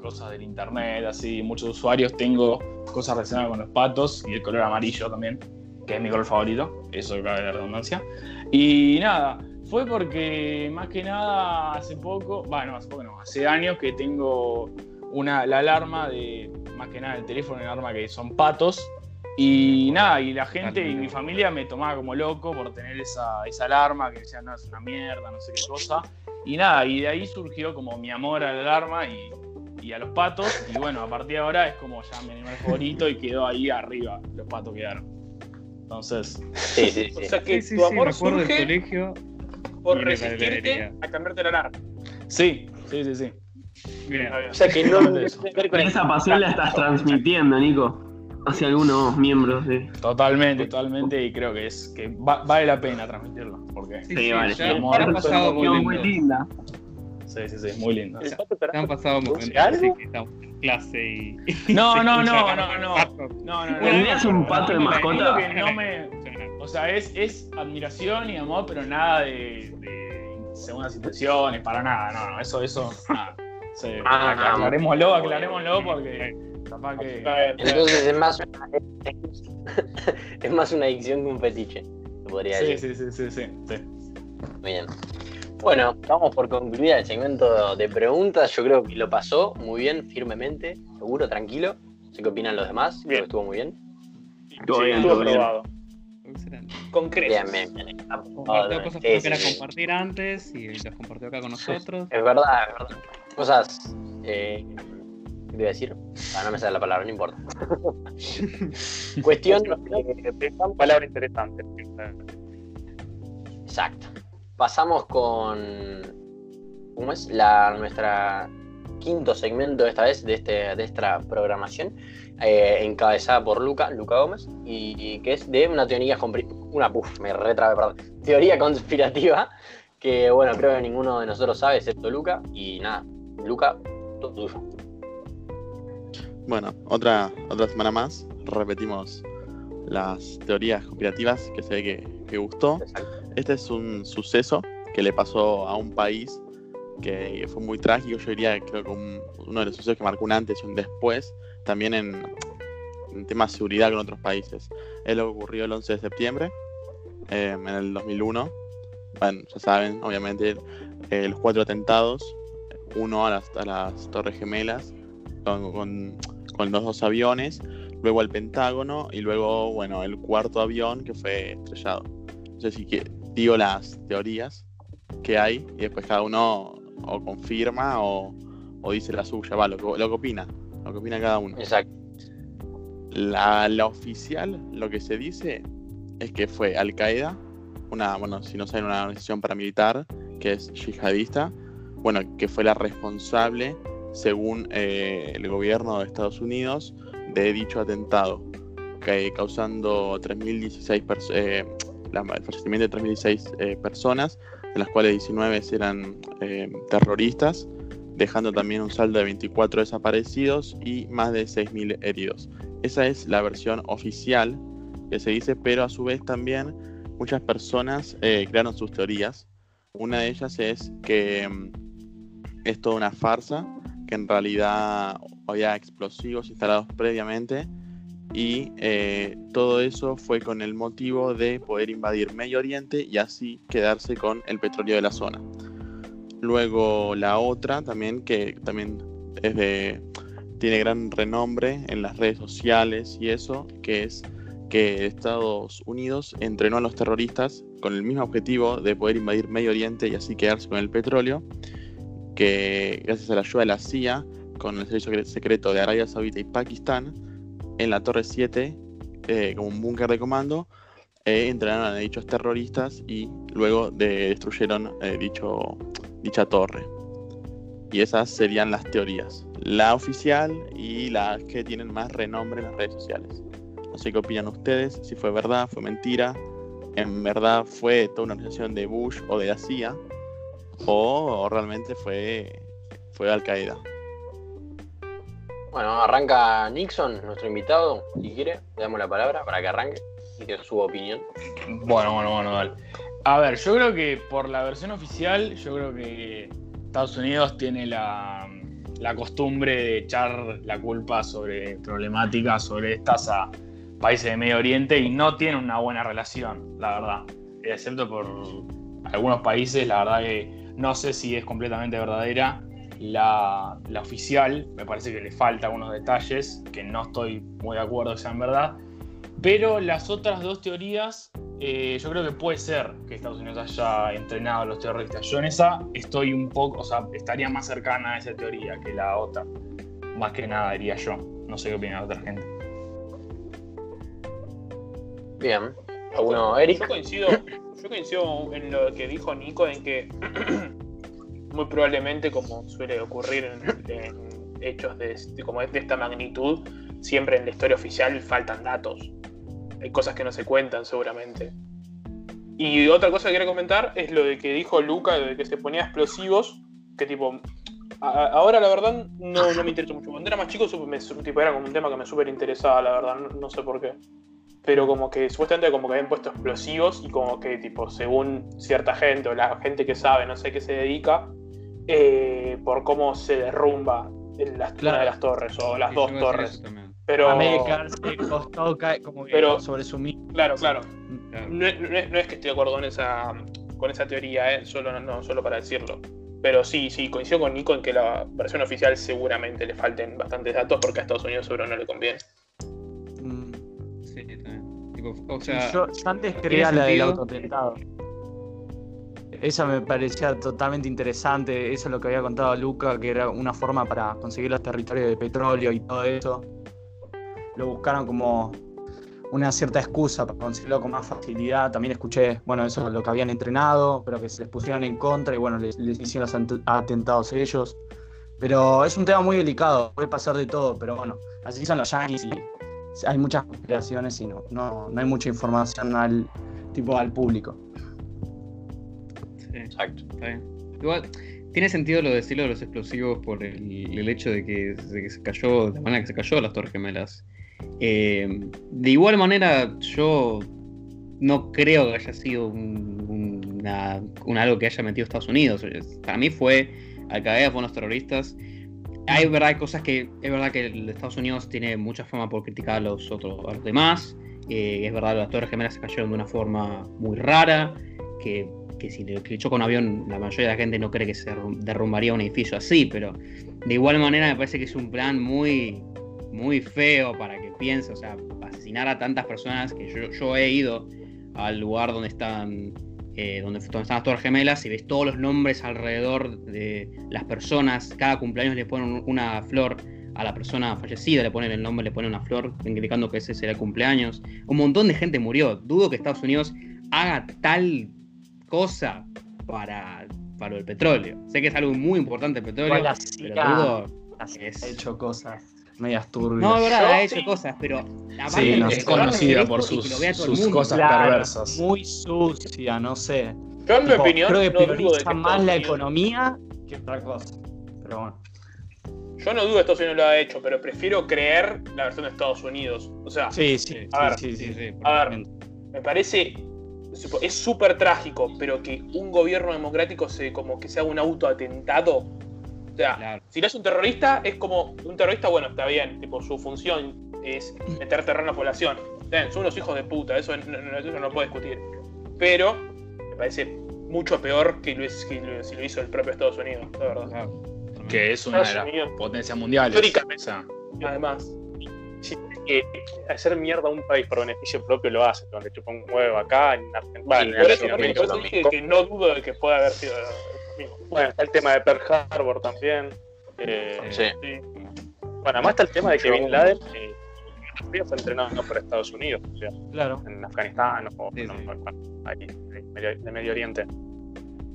cosas del internet, así, muchos usuarios. Tengo cosas relacionadas con los patos y el color amarillo también, que es mi color favorito, eso cabe la redundancia. Y nada, Fue porque más que nada hace poco, bueno, hace poco no, hace años que tengo una, la alarma de, más que nada el teléfono, una alarma que son patos. Y nada, y la gente y mi familia me tomaba como loco por tener esa, esa alarma que decía, no, es una mierda, no sé qué cosa. Y nada, y de ahí surgió como mi amor a la alarma y, y a los patos. Y bueno, a partir de ahora es como ya mi animal favorito y quedó ahí arriba, los patos quedaron. Entonces, Sí, sí, O sí. sea que Sí, sí, tu amor acuerdo del surge colegio. por resistirte a cambiarte la alarma. sí, sí, sí, sí. Bien. O sea que no, con esa pasión la estás transmitiendo, Nico, hacia algunos miembros de. Totalmente, totalmente, y creo que es que va- vale la pena transmitirlo, porque Sí, Sí, sí, vale. ya, ya han pasado Muy, muy momentos. linda. sí, sí, sí, es muy lindo. Pato Ya han pasado momentos así que estamos en clase y. No, no, no, no, no. No, no, no. ¿Tendrías un pato de mascota? Que no me, o sea, es, es admiración y amor, pero nada de, de segundas intenciones, para nada, no, no, eso, eso, nada. Sí, Ah, aclarémoslo, aclarémoslo porque capaz que... Bien. Entonces es más una, es más una adicción que un fetiche, se podría Sí, decir. sí, sí, sí, sí, sí. Muy bien. Bueno, vamos por concluir el segmento de preguntas. Yo creo que lo pasó muy bien, firmemente, seguro, tranquilo. No sé qué opinan los demás. Creo Bien. que estuvo muy bien. Todo Sí, bien, estuvo todo bien. aprobado. Excelente. Con creces. Bien, bien, bien. Compartió cosas Sí, que no sí, quería sí. compartir antes y las compartió acá con nosotros. Es verdad, es verdad. Cosas. Eh, ¿Qué te iba a decir? Ah, no me sale la palabra, no importa. Cuestión. eh, Palabra interesante. Exacto. Pasamos con. ¿Cómo es? La, nuestra quinto segmento esta vez de, este, de esta programación, eh, encabezada por Luca, Luca Gómez, y, y que es de una teoría una puf, me retrabé, perdón, teoría conspirativa, que bueno, creo que ninguno de nosotros sabe, excepto Luca, y nada, Luca, todo tuyo. Bueno, otra, otra semana más. Repetimos las teorías conspirativas que se ve que, que gustó. Exacto. Este es un suceso que le pasó a un país que fue muy trágico. Yo diría, creo que un- uno de los sucesos que marcó un antes y un después, también en, en temas de seguridad con otros países. Es lo que ocurrió el 11 de septiembre, eh, en el 2001. Bueno, ya saben, obviamente, eh, los cuatro atentados, uno a las, a las Torres Gemelas, con, con- con los dos aviones, luego al Pentágono y luego, bueno, el cuarto avión que fue estrellado. Sé si que, digo las teorías que hay y después cada uno o confirma o, o dice la suya, va, lo, que- lo que opina, lo que opina cada uno. Exacto. La, la oficial, lo que se dice es que fue Al Qaeda, una, bueno, si no saben, una organización paramilitar que es yihadista, bueno, que fue la responsable, según eh, el gobierno de Estados Unidos, de dicho atentado, que, causando 3.016 pers- eh, el fallecimiento de 3.016 eh, personas, de las cuales 19 eran eh, terroristas, dejando también un saldo de 24 desaparecidos y más de 6.000 heridos. Esa es la versión oficial que se dice, pero a su vez también muchas personas eh, crearon sus teorías. Una de ellas es que mm, es toda una farsa, que en realidad había explosivos instalados previamente y eh, todo eso fue con el motivo de poder invadir Medio Oriente y así quedarse con el petróleo de la zona. Luego la otra también que también es de tiene gran renombre en las redes sociales y eso, que es que Estados Unidos entrenó a los terroristas con el mismo objetivo de poder invadir Medio Oriente y así quedarse con el petróleo, que gracias a la ayuda de la CIA, con el servicio secreto de Arabia Saudita y Pakistán, en la Torre 7, eh, como un búnker de comando, eh, entrenaron a dichos terroristas y luego de- destruyeron eh, dicho, dicha torre. Y esas serían las teorías. La oficial y las que tienen más renombre en las redes sociales. No sé qué opinan ustedes, si fue verdad, fue mentira, en verdad fue toda una organización de Bush o de la CIA, o, o realmente fue, fue Al Qaeda. Bueno, arranca Nixon, nuestro invitado, si quiere, le damos la palabra para que arranque y dé su opinión. Bueno, bueno, bueno, dale. A ver, yo creo que por la versión oficial, yo creo que Estados Unidos tiene la, la costumbre de echar la culpa sobre problemáticas, sobre estas a países de Medio Oriente y no tiene una buena relación, la verdad. Excepto por algunos países, la verdad que no sé si es completamente verdadera. La, oficial, me parece que le falta algunos detalles que no estoy muy de acuerdo que sean verdad. Pero las otras dos teorías, eh, yo creo que puede ser que Estados Unidos haya entrenado a los terroristas. Yo en esa estoy un poco, o sea, estaría más cercana a esa teoría que la otra. Más que nada, diría yo. No sé qué opina la otra gente. Bien. ¿Alguno, Eric? Yo coincido, yo coincido en lo que dijo Nico, en que muy probablemente, como suele ocurrir en, en hechos de, de- como de esta magnitud, siempre en la historia oficial faltan datos. Hay cosas que no se cuentan seguramente. Y otra cosa que quería comentar es lo de que dijo Luca, de que se ponía explosivos, que tipo... a- ahora la verdad no, no me interesa mucho. Cuando era más chico me, tipo, era como un tema que me súper interesaba, la verdad, no, no sé por qué. Pero como que supuestamente como que habían puesto explosivos y como que tipo según cierta gente o la gente que sabe, no sé qué se dedica, eh, por cómo se derrumba en las, Claro. una de las torres o las Sí, dos torres. Pero como que Pero- sobre su mismo. claro, claro. Claro. No, es- no es, no es que esté de acuerdo con esa, con esa teoría, ¿eh? solo, no, no, solo para decirlo. Pero sí, sí, coincido con Nico en que la versión oficial seguramente le falten bastantes datos porque a Estados Unidos seguro no le conviene. Sí, también. Tipo, o sea, yo, yo antes ¿tiene creía la del sentido? autotentado. Esa me parecía totalmente interesante. Eso es lo que había contado Luca, que era una forma para conseguir los territorios de petróleo y todo eso. Lo buscaron como una cierta excusa para conseguirlo con más facilidad. También escuché, bueno, eso es lo que habían entrenado, pero que se les pusieron en contra y bueno, les, les hicieron los atentados ellos. Pero es un tema muy delicado, puede pasar de todo, pero bueno, así son los yankees y hay muchas conspiraciones y no, no, hay mucha información al tipo al público. sí, Exacto. bien. Igual, tiene sentido lo de decirlo de los explosivos por el, el hecho de que, se cayó, de la manera que se cayó las Torres Gemelas. Eh, de igual manera, yo no creo que haya sido un algo que haya metido Estados Unidos. Para mí fue Al Qaeda, fueron los terroristas. Hay verdad hay cosas que es verdad que Estados Unidos tiene mucha fama por criticar a los otros a los demás. Eh, es verdad las Torres Gemelas se cayeron de una forma muy rara. Que, que si le choca un avión, la mayoría de la gente no cree que se derrum- derrumbaría un edificio así, pero de igual manera me parece que es un plan muy, muy feo para que piense, o sea, asesinar a tantas personas que yo, yo he ido al lugar donde están, eh, donde, donde están las Torres Gemelas y ves todos los nombres alrededor de las personas, cada cumpleaños le ponen una flor a la persona fallecida, le ponen el nombre, le ponen una flor indicando que ese será el cumpleaños. Un montón de gente murió. Dudo que Estados Unidos haga tal cosa para, para del petróleo. Sé que es algo muy importante el petróleo, pero dudo ha hecho cosas medias turbias. no, es verdad, ha hecho sí. cosas, pero aparte Sí, de no es conocida por sus, cosas Claro, perversas. Muy sucia, no sé. Yo, en mi Tipo, opinión, creo que no prioriza más la Unidos- economía que otra cosa. Pero bueno. Yo no dudo que Estados Unidos lo ha hecho, pero prefiero creer la versión de Estados Unidos. O sea, Sí, sí, A ver, sí, Sí, sí, sí, A ver, me parece es súper trágico, pero que un gobierno democrático se como que se haga un autoatentado. O sea, Claro. si no es un terrorista, es como un terrorista, bueno, está bien, tipo su función es meter terror en la población. Bien, son unos hijos de puta, eso no, eso no puedo discutir. Pero me parece mucho peor que, lo, es- que lo- si lo hizo el propio Estados Unidos, la verdad. Claro. Que es una de las Unidos, potencias mundiales. Históricamente. O sea, además. Si que hacer mierda a un país por beneficio propio lo hace, donde chupa un huevo acá en Argentina. Bueno, por en eso, Latinoamérica por eso también. dije que no dudo de que pueda haber sido lo. Bueno, está el tema de Pearl Harbor también. eh, Sí. sí. Bueno, además está el tema de que Bin Laden eh, fue entrenado por Estados Unidos, o sea, Claro. en Afganistán o Sí, sí. no, ahí, Medio, de Medio Oriente.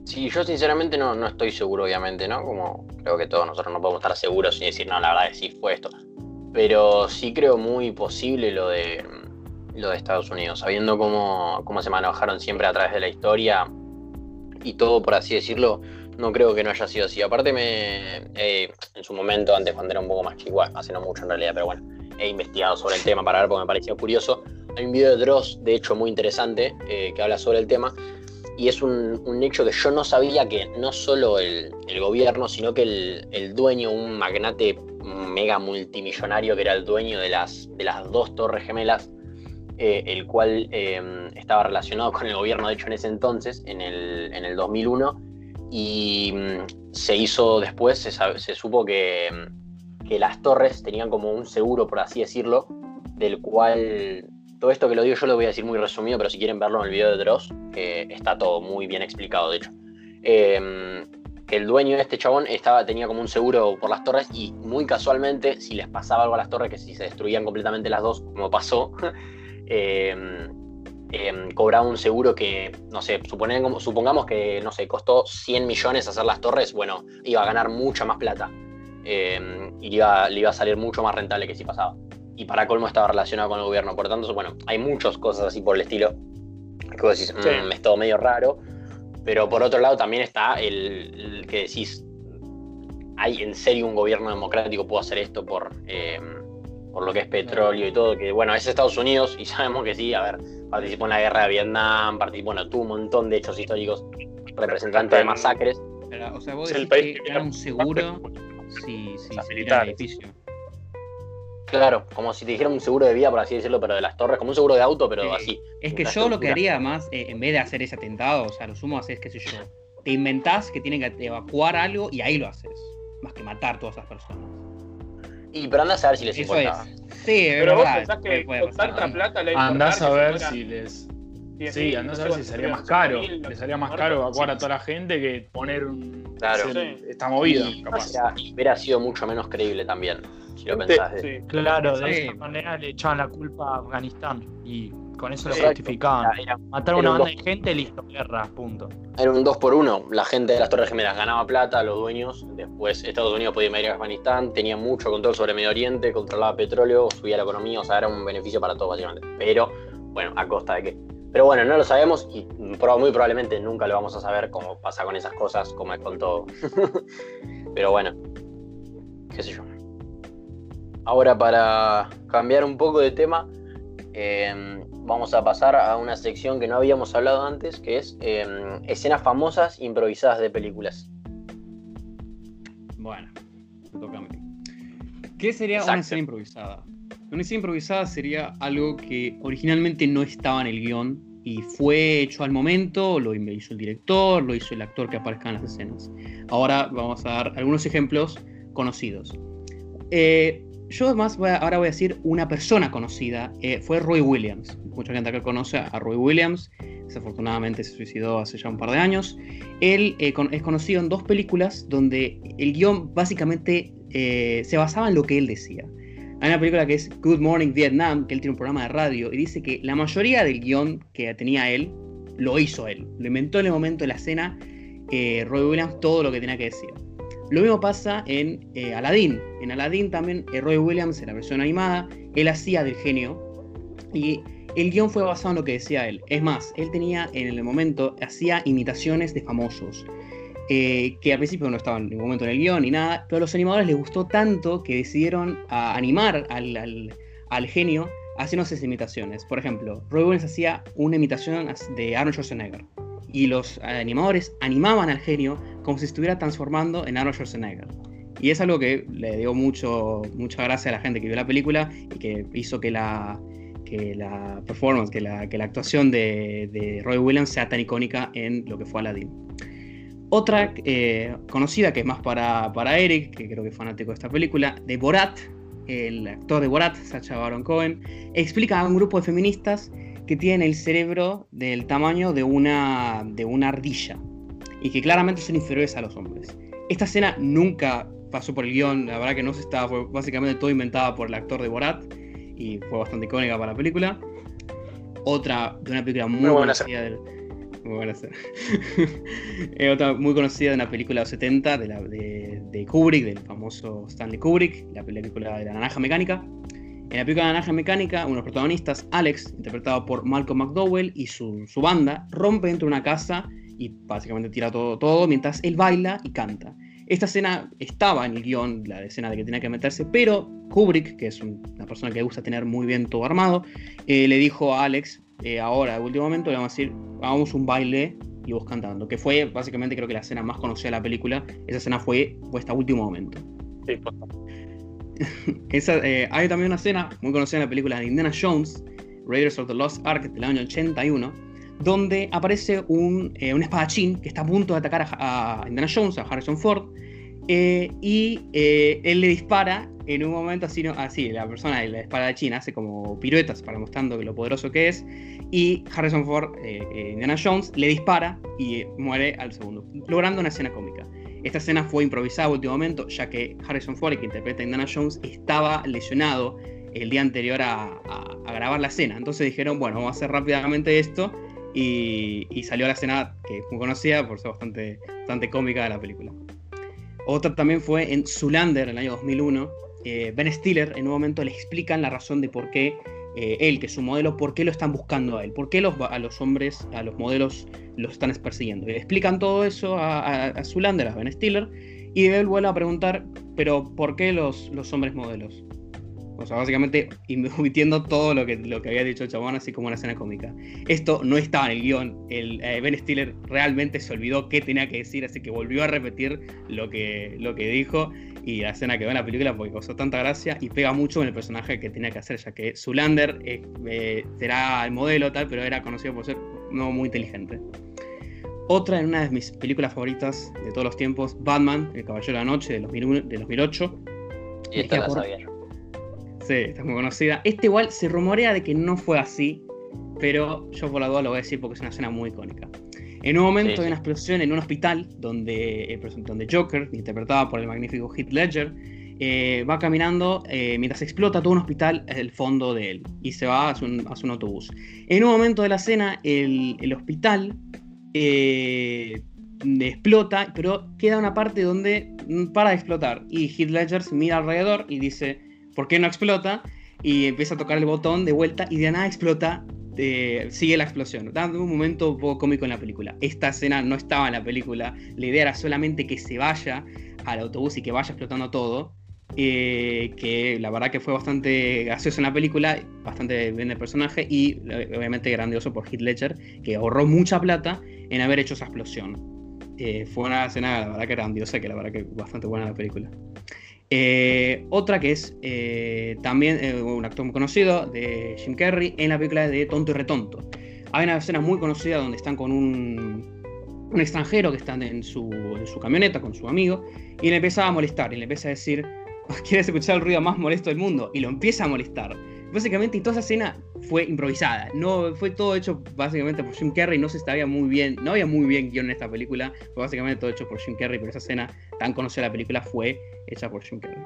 Sí, yo sinceramente no, no estoy seguro, obviamente, ¿no? Como creo que todos nosotros no podemos estar seguros y decir, no, la verdad es que sí fue esto. Pero sí creo muy posible lo de lo de Estados Unidos, sabiendo cómo, cómo se manejaron siempre a través de la historia y todo, por así decirlo, no creo que no haya sido así. Aparte, me, eh, en su momento, antes cuando era un poco más chico, hace no mucho en realidad, pero bueno, he investigado sobre el tema para ver porque me pareció curioso. Hay un video de Dross, de hecho, muy interesante, eh, que habla sobre el tema y es un, hecho que yo no sabía que no solo el, gobierno, sino que el, dueño, un magnate mega multimillonario que era el dueño de las, de las dos torres gemelas, eh, el cual estaba relacionado con el gobierno, de hecho, en ese entonces, en el, en el 2001, y mm, se hizo después, se, se supo que, mm, que las torres tenían como un seguro, por así decirlo, del cual todo esto que lo digo yo lo voy a decir muy resumido, pero si quieren verlo en el video de Dross, eh, está todo muy bien explicado, de hecho. Eh, que el dueño de este chabón estaba, tenía como un seguro por las torres y muy casualmente, si les pasaba algo a las torres, que si se destruían completamente las dos, como pasó, eh, eh, cobraba un seguro que, no sé, suponen- supongamos que, no sé, costó 100 millones hacer las torres, bueno, iba a ganar mucha más plata. Eh, y le iba, le iba a salir mucho más rentable que si pasaba. Y para colmo estaba relacionado con el gobierno. Por lo tanto, bueno, hay muchas cosas así por el estilo. Que vos decís, Sí. "Mm, es todo medio raro. Pero por otro lado también está el, el que decís, ¿hay en serio un gobierno democrático puede hacer esto por, eh, por lo que es petróleo y todo? Que bueno, es Estados Unidos y sabemos que sí, a ver, participó en la guerra de Vietnam, participó, bueno, tuvo un montón de hechos históricos representantes de masacres. Pero, o sea, vos Es el decís país que que gana un seguro si, si Las se tira el edificio. Claro, como si te dijeran un seguro de vida, por así decirlo, pero de las torres, como un seguro de auto, pero Sí. así. Es que yo lo que haría más, eh, en vez de hacer ese atentado, o sea, lo sumo haces, qué sé yo, te inventás que tienen que evacuar algo y ahí lo haces. Más que matar todas esas personas. Y pero anda a saber si les Eso importa. es. Sí, es Pero vos verdad. pensás puede- que puede con pasar. tanta plata le va Andás a ver si les. 10.000, Sí, andás a ver si salía más caro. 5.000, Le salía más caro evacuar a toda la gente que poner un. Claro. Sí. Esta movida, Y capaz. hubiera, hubiera sido mucho menos creíble también, si lo Gente- pensás. de- sí. Claro, de Sí. esa manera le echaban la culpa a Afganistán y con eso lo justificaban. Era, Matar a era una un banda dos- de gente, listo, guerra, punto. era un 2 por 1 La gente de las Torres Gemelas ganaba plata, los dueños. Después Estados Unidos podía invadir Afganistán, tenía mucho control sobre Medio Oriente, controlaba petróleo, subía la economía, o sea, era un beneficio para todos, básicamente. Pero, bueno, a costa de qué. Pero bueno, no lo sabemos y muy probablemente nunca lo vamos a saber cómo pasa con esas cosas, como es con todo. Pero bueno, qué sé yo. Ahora para cambiar un poco de tema, eh, vamos a pasar a una sección que no habíamos hablado antes, que es eh, escenas famosas improvisadas de películas. Bueno, toca a mí. ¿Qué sería Exacto. una escena improvisada? Una escena improvisada sería algo que originalmente no estaba en el guion y fue hecho al momento, lo hizo el director, lo hizo el actor que aparezca en las escenas. Ahora vamos a dar algunos ejemplos conocidos. Eh, yo además voy a- ahora voy a decir una persona conocida, eh, fue Roy Williams. Mucha gente acá conoce a Roy Williams, desafortunadamente se suicidó hace ya un par de años. Él eh, es conocido en dos películas donde el guion básicamente eh, se basaba en lo que él decía. Hay una película que es Good Morning Vietnam, que él tiene un programa de radio y dice que la mayoría del guion que tenía él lo hizo él. Lo inventó en el momento de la escena eh, Roy Williams todo lo que tenía que decir. Lo mismo pasa en eh, Aladdin. En Aladdin también eh, Roy Williams, en la versión animada, él hacía del genio y el guion fue basado en lo que decía él. Es más, él tenía en el momento, hacía imitaciones de famosos. eh, que al principio no estaban en ningún momento en el guion ni nada, pero a los animadores les gustó tanto que decidieron animar al, al- al genio haciendo esas imitaciones. Por ejemplo, Roy Williams hacía una imitación de Arnold Schwarzenegger y los animadores animaban al genio como si estuviera transformando en Arnold Schwarzenegger. Y es algo que le dio mucho, mucha gracia a la gente que vio la película y que hizo que la, que la performance, que la, que la actuación de, de Roy Williams sea tan icónica en lo que fue Aladdin. Otra eh, conocida, que es más para, para Eric, que creo que es fanático de esta película, de Borat, el actor de Borat, Sacha Baron Cohen, explica a un grupo de feministas que tienen el cerebro del tamaño de una, de una ardilla y que claramente son inferiores a los hombres. Esta escena nunca pasó por el guion, la verdad que no se estaba, fue básicamente todo inventada por el actor de Borat y fue bastante icónica para la película. Otra de una película muy, Muy buena conocida del- muy buena escena. Eh, otra muy conocida de una película de los 70 de, la, de, de Kubrick, del famoso Stanley Kubrick, la película de la naranja mecánica. En la película de la naranja mecánica, uno de los protagonistas, Alex, interpretado por Malcolm McDowell y su, su banda, rompe dentro de una casa y básicamente tira todo, todo mientras él baila y canta. Esta escena estaba en el guion, la escena de que tenía que meterse, pero Kubrick, que es un- una persona que le gusta tener muy bien todo armado, eh, le dijo a Alex, eh, ahora, de último momento, le vamos a decir, hagamos un baile y vos cantando, que fue básicamente creo que la escena más conocida de la película, esa escena fue puesta a último momento. Sí, posta. Esa, eh, hay también una escena muy conocida en la película de Indiana Jones. Raiders of the Lost Ark del año 81, donde aparece un, eh, un espadachín que está a punto de atacar a, a Indiana Jones, a Harrison Ford, eh, y eh, él le dispara en un momento así, no- así la persona la espadachín hace como piruetas para mostrando lo poderoso que es, y Harrison Ford, Indiana Jones, le dispara y muere al segundo, logrando una escena cómica. Esta escena fue improvisada a último momento, ya que Harrison Ford, que interpreta a Indiana Jones, estaba lesionado el día anterior a grabar la escena. Entonces dijeron, bueno, vamos a hacer rápidamente esto. Y, salió la escena que es muy conocida por ser bastante, bastante cómica de la película. Otra también fue en Zulander, en el año 2001. eh, ben Stiller en un momento le explican la razón de por qué eh, él, que es su modelo, por qué lo están buscando a él, por qué a los hombres, a los modelos los están persiguiendo. Y le explican todo eso a, a, a Zoolander, a Ben Stiller, y él vuelve a preguntar, pero ¿por qué los, los hombres modelos? O sea, básicamente omitiendo todo lo que, lo que había dicho el chabón, así como una escena cómica. Esto no estaba en el guion. El, eh, ben Stiller realmente se olvidó qué tenía que decir, así que volvió a repetir lo que, lo que dijo y la escena que ve en la película porque causó tanta gracia y pega mucho en el personaje que tenía que hacer, ya que Zulander eh, eh, será el modelo tal, pero era conocido por ser no muy inteligente. Otra en una de mis películas favoritas de todos los tiempos, Batman, El Caballero de la Noche de 2001 de 2008. Y esta la sabía yo. Sí, está muy conocida. Este igual se rumorea de que no fue así, pero yo por la duda lo voy a decir porque es una escena muy icónica. En un momento Sí, sí. hay una explosión en un hospital donde, eh, donde Joker, interpretado por el magnífico Heath Ledger, eh, va caminando eh, mientras explota todo un hospital el fondo de él y se va hacia un, hacia un autobús. En un momento de la escena, el, el hospital eh, explota, pero queda una parte donde para de explotar. Y Heath Ledger se mira alrededor y dice, ¿por qué no explota? Y empieza a tocar el botón de vuelta y de nada explota. eh, sigue la explosión, dando un momento un poco cómico en la película. Esta escena no estaba en la película, la idea era solamente que se vaya al autobús y que vaya explotando todo. eh, que la verdad que fue bastante gracioso en la película, bastante bien el personaje y obviamente grandioso por Heath Ledger, que ahorró mucha plata en haber hecho esa explosión. Eh, fue una escena, la verdad que grandiosa, que la verdad que bastante buena la película. Eh, otra que es eh, también eh, un actor muy conocido de Jim Carrey en la película de Tonto y Retonto. Hay una escena muy conocida donde están con un, extranjero que está en su, camioneta con su amigo y le empieza a molestar y le empieza a decir, ¿quieres escuchar el ruido más molesto del mundo? Y lo empieza a molestar. Básicamente, y toda esa escena fue improvisada. No, fue todo hecho básicamente por Jim Carrey. No se sabía muy bien, no había muy bien guion en esta película. Fue básicamente todo hecho por Jim Carrey, pero esa escena tan conocida la película fue hecha por Jim Carrey.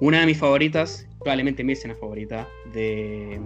Una de mis favoritas, probablemente mi escena favorita de,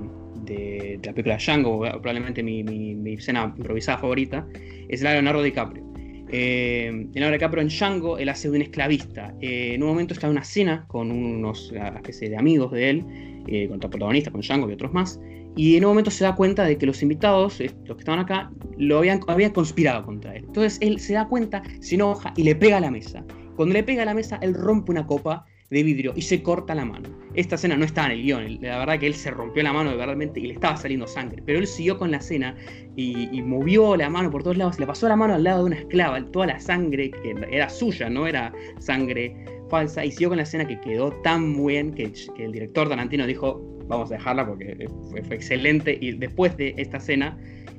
de, de la película Django, probablemente mi, mi, mi escena improvisada favorita, es la de Leonardo DiCaprio. Eh, Leonardo DiCaprio en Django, él hace de un esclavista. Eh, en un momento está en una cena con unos especie de amigos de él, eh, con otro protagonista, con Django y otros más. Y en un momento se da cuenta de que los invitados, eh, los que estaban acá, lo habían, habían conspirado contra él. Entonces él se da cuenta, se enoja y le pega a la mesa. Cuando le pega a la mesa, él rompe una copa de vidrio y se corta la mano. Esta escena no estaba en el guion, la verdad que él se rompió la mano verdaderamente y le estaba saliendo sangre, pero él siguió con la escena y, movió la mano por todos lados, le pasó la mano al lado de una esclava, toda la sangre que era suya, no era sangre falsa, y siguió con la escena que quedó tan bien que, el director Tarantino dijo, vamos a dejarla porque fue, excelente, y después de esta escena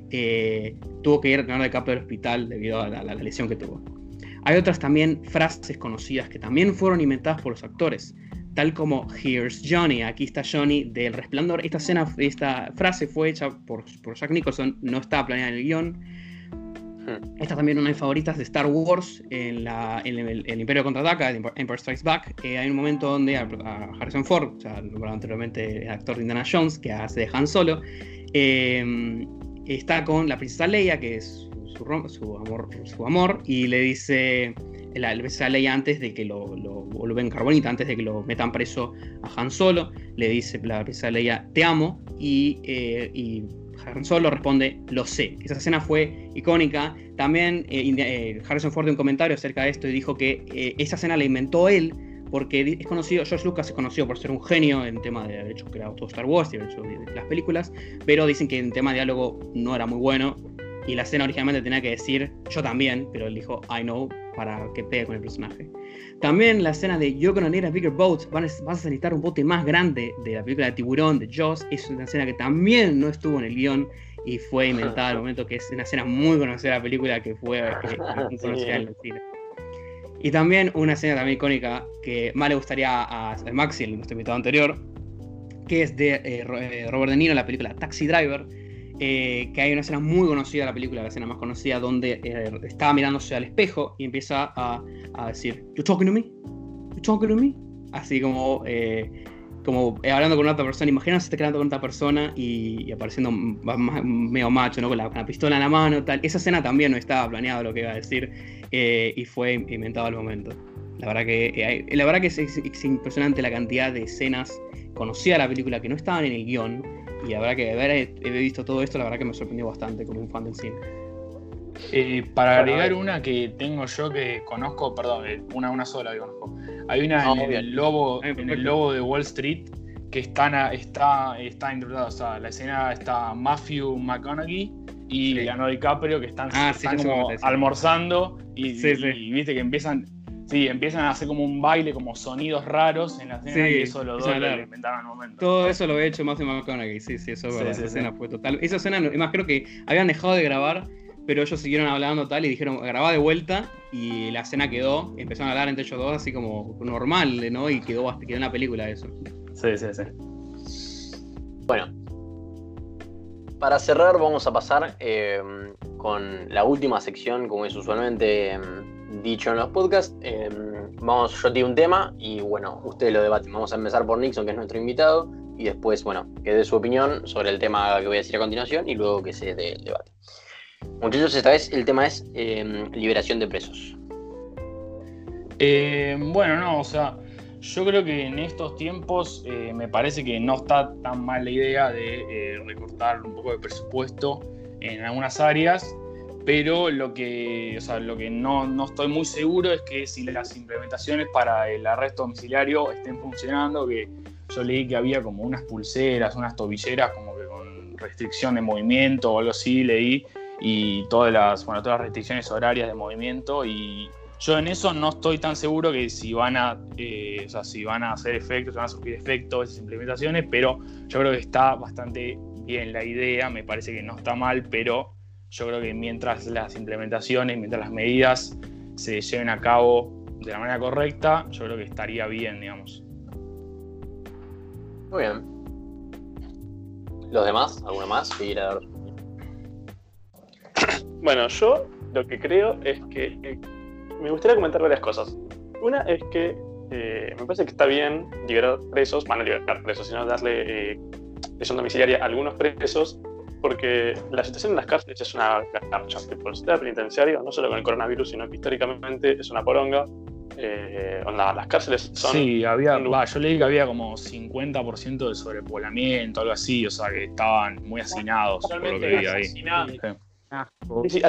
eh, tuvo que ir a Leonardo DiCaprio al hospital debido a la lesión que tuvo. Hay otras también frases conocidas que también fueron inventadas por los actores, tal como Here's Johnny, aquí está Johnny del Resplandor. Esta, escena, esta frase fue hecha por, por Jack Nicholson, no estaba planeada en el guion. Esta también una de mis favoritas de Star Wars, en, la, en el, el, Imperio Contraataca, el Empire Strikes Back. Eh, hay un momento donde a, a Harrison Ford, o sea, anteriormente el actor de Indiana Jones, que hace de Han Solo, eh, está con la princesa Leia, que es su, amor, su amor, y le dice la Leia antes de que lo, lo, lo carbonita, antes de que lo metan preso a Han Solo, le dice la Leia, te amo, y, eh, y Han Solo responde, lo sé. Esa escena fue icónica. También eh, eh, Harrison Ford dio un comentario acerca de esto y dijo que eh, esa escena la inventó él porque es conocido, George Lucas es conocido por ser un genio en tema de haber hecho creado todo Star Wars y haber las películas, pero dicen que en tema de diálogo no era muy bueno y la escena originalmente tenía que decir yo también, pero él dijo I know para que pegue con el personaje. También la escena de You're gonna need a bigger boat, vas a necesitar un bote más grande de la película de Tiburón, de Jaws, es una escena que también no estuvo en el guion y fue inventada al momento que es una escena muy conocida de la película que fue que, muy conocida en el cine. Y también una escena también icónica que más le gustaría a, Maxi, nuestro invitado anterior, que es de eh, eh, Robert De Niro, la película Taxi Driver, eh, que hay una escena muy conocida de la película, la escena más conocida, donde eh, estaba mirándose al espejo y empieza a, a decir, You talking to me? You talking to me? Así como, eh, como eh, hablando con otra persona, imagínate te quedando con otra persona y, y apareciendo más- medio macho, ¿no? Con la, con la pistola en la mano, tal. Esa escena también no estaba planeado lo que iba a decir eh, y fue inventado al momento. La verdad que, eh, la verdad que es, es- es impresionante la cantidad de escenas conocidas de la película que no estaban en el guion y verdad que haber he visto todo esto, la verdad que me sorprendió bastante como un fan del cine. Eh, para agregar ver. una que tengo yo que conozco, perdón, eh, una, una sola que conozco. Hay una No, en el, lobo, en el lobo de Wall Street que está, está, está interpretada. O sea, la escena está Matthew McConaughey y Sí. Leonardo DiCaprio que están, Ah, están como almorzando y, Sí, sí. y viste que empiezan. Sí, empiezan a hacer como un baile, como sonidos raros en la escena Sí, y eso los dos lo inventaron al momento. Todo eso lo había hecho Matthew McConaughey, sí, sí, eso es Sí, verdad. sí, esa sí. escena fue total. Esa escena, además creo que habían dejado de grabar, pero ellos siguieron hablando tal y dijeron, grabá de vuelta y la escena quedó, empezaron a hablar entre ellos dos así como normal, ¿no? Y quedó, hasta quedó en la película eso. Sí, sí, sí. Bueno, para cerrar vamos a pasar eh, con la última sección, como es usualmente eh, dicho en los podcasts. Eh, vamos, yo tiro un tema y bueno, ustedes lo debaten. Vamos a empezar por Nixon, que es nuestro invitado, y después, bueno, que dé su opinión sobre el tema que voy a decir a continuación y luego que se dé el debate. Muchachos, esta vez el tema es eh, liberación de presos. Eh, bueno, no, o sea, yo creo que en estos tiempos eh, me parece que no está tan mal la idea de eh, recortar un poco de presupuesto en algunas áreas, pero lo que, o sea, lo que no, no estoy muy seguro es que si las implementaciones para el arresto domiciliario estén funcionando, que yo leí que había como unas pulseras, unas tobilleras como que con restricción de movimiento o algo así, leí, y todas las, bueno, todas las restricciones horarias de movimiento y yo en eso no estoy tan seguro que si van a, eh, o sea, si van a hacer efectos, si van a surgir efectos esas implementaciones, pero yo creo que está bastante bien la idea, me parece que no está mal, pero yo creo que mientras las implementaciones, mientras las medidas se lleven a cabo de la manera correcta, yo creo que estaría bien, digamos. Muy bien. ¿Los demás? ¿Alguno más? dar? Bueno, yo lo que creo es que eh, me gustaría comentar varias cosas. Una es que eh, me parece que está bien liberar presos, bueno, no liberar presos, sino darle eh, prisión domiciliaria a algunos presos, porque la situación en las cárceles es una garcha. Tipo, el sistema penitenciario, no solo con el coronavirus, sino que históricamente es una poronga. Eh, onda, las cárceles son Sí, había, un- yo leí que había como 50% de sobrepoblamiento, algo así, o sea, que estaban muy hacinados por lo que vi ahí. Sí.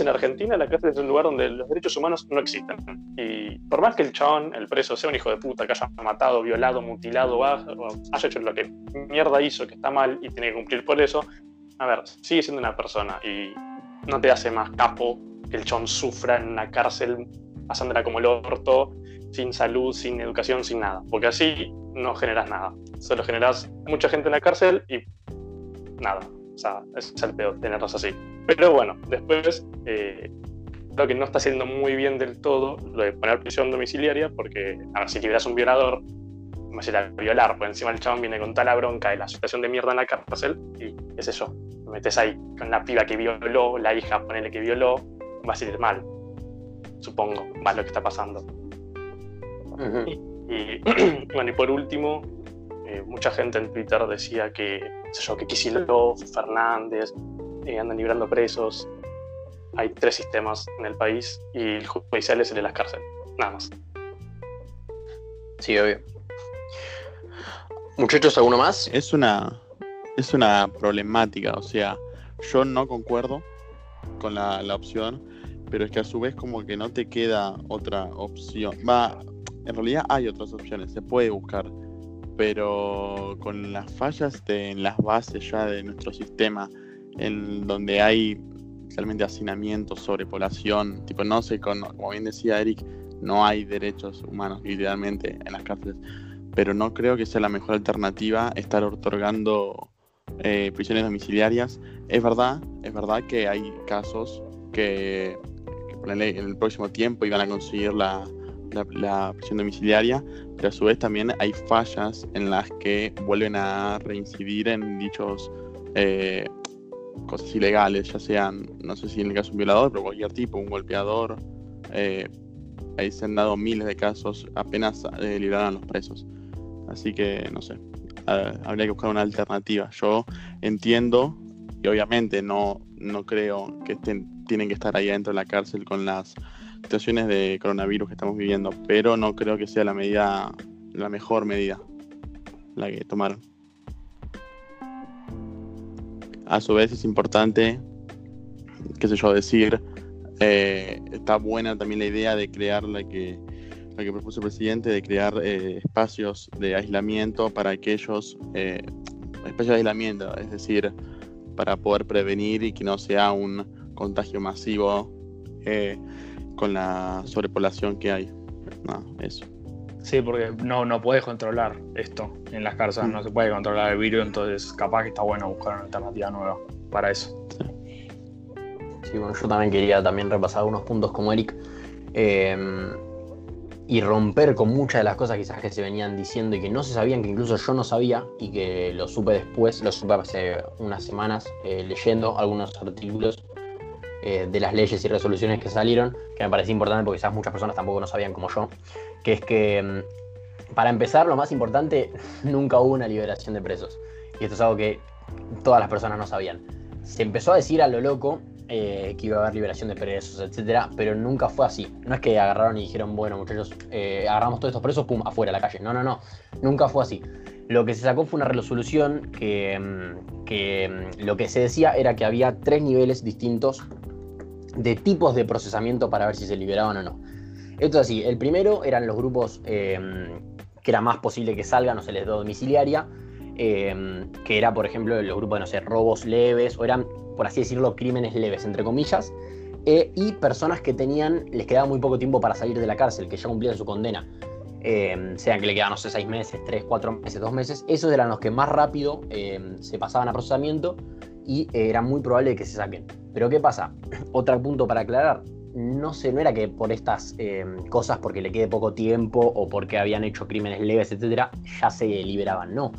En Argentina la cárcel es un lugar donde los derechos humanos no existen. Y por más que el chabón, el preso, sea un hijo de puta, que haya matado, violado, mutilado, haya hecho lo que mierda hizo, que está mal y tiene que cumplir por eso, a ver, sigue siendo una persona y no te hace más capo que el chabón sufra en una cárcel pasándola como el orto, sin salud, sin educación, sin nada. Porque así no generas nada. Solo generas mucha gente en la cárcel y nada. O sea, es el peor tenerlos así. Pero bueno, después eh, creo que no está haciendo muy bien del todo lo de poner prisión domiciliaria, porque a ver, si liberas un violador, ir a violar, por encima el chabón viene con tal la bronca de la situación de mierda en la cárcel, y qué sé yo, lo metes ahí con la piba que violó, la hija, ponele que violó, va a ir mal, supongo, más lo que está pasando. Y bueno, y por último, eh, mucha gente en Twitter decía que, qué sé yo, que Kicillof, Fernández, eh, andan librando presos. Hay tres sistemas en el país y el judicial es el de las cárceles. Nada más. Sí, obvio. Muchachos, ¿alguno más? Es una, es una problemática, o sea, yo no concuerdo con la, la opción, pero es que a su vez como que no te queda otra opción. Va, en realidad hay otras opciones, se puede buscar, pero con las fallas de- en las bases ya de nuestro sistema, en donde hay especialmente hacinamiento, sobrepoblación, tipo, no sé, como bien decía Eric, no hay derechos humanos literalmente en las cárceles, pero no creo que sea la mejor alternativa estar otorgando eh, prisiones domiciliarias. Es verdad, es verdad que hay casos que, que en el próximo tiempo iban a conseguir la, la, prisión domiciliaria, pero a su vez también hay fallas en las que vuelven a reincidir en dichos eh, cosas ilegales, ya sean, no sé si en el caso de un violador, pero cualquier tipo, un golpeador. eh, ahí se han dado miles de casos, apenas eh, liberaron a los presos. Así que, no sé, habría que buscar una alternativa. Yo entiendo y obviamente no, no creo que estén, tienen que estar ahí adentro de la cárcel con las situaciones de coronavirus que estamos viviendo, pero no creo que sea la medida, la mejor medida la que tomaron. A su vez es importante, qué sé yo, decir, eh, está buena también la idea de crear la que, la que propuso el presidente, de crear eh, espacios de aislamiento para aquellos, eh, espacios de aislamiento, es decir, para poder prevenir y que no sea un contagio masivo eh, con la sobrepoblación que hay. No, eso. Sí, porque no, no puedes controlar esto en las cárceles, no se puede controlar el virus, entonces capaz que está bueno buscar una alternativa nueva para eso. Sí, bueno, yo también quería también repasar algunos puntos como Eric eh, y romper con muchas de las cosas quizás que se venían diciendo y que no se sabían, que incluso yo no sabía y que lo supe después, lo supe hace unas semanas eh, leyendo algunos artículos eh, de las leyes y resoluciones que salieron, que me parece importante porque quizás muchas personas tampoco no sabían como yo, que es que mm, para empezar, lo más importante, nunca hubo una liberación de presos. Y esto es algo que todas las personas no sabían. Se empezó a decir a lo loco eh, que iba a haber liberación de presos, etcétera, pero nunca fue así. No es que agarraron y dijeron, bueno, muchachos, eh, agarramos todos estos presos, pum, afuera a la calle. No, no, no. Nunca fue así. Lo que se sacó fue una resolución que, mm, que mm, lo que se decía era que había tres niveles distintos de tipos de procesamiento para ver si se liberaban o no. Esto es así, el primero eran los grupos eh, que era más posible que salgan o se les dé domiciliaria, eh, que era, por ejemplo, los grupos de, no sé, robos leves, o eran, por así decirlo, crímenes leves, entre comillas, eh, y personas que tenían, les quedaba muy poco tiempo para salir de la cárcel, que ya cumplían su condena. Eh, sean que le quedaban, no sé, seis meses, tres, cuatro meses, dos meses, esos eran los que más rápido eh, se pasaban a procesamiento y eh, era muy probable que se saquen. Pero ¿qué pasa? Otro punto para aclarar, no sé, no era que por estas eh, cosas, porque le quede poco tiempo o porque habían hecho crímenes leves, etcétera, ya se liberaban, no.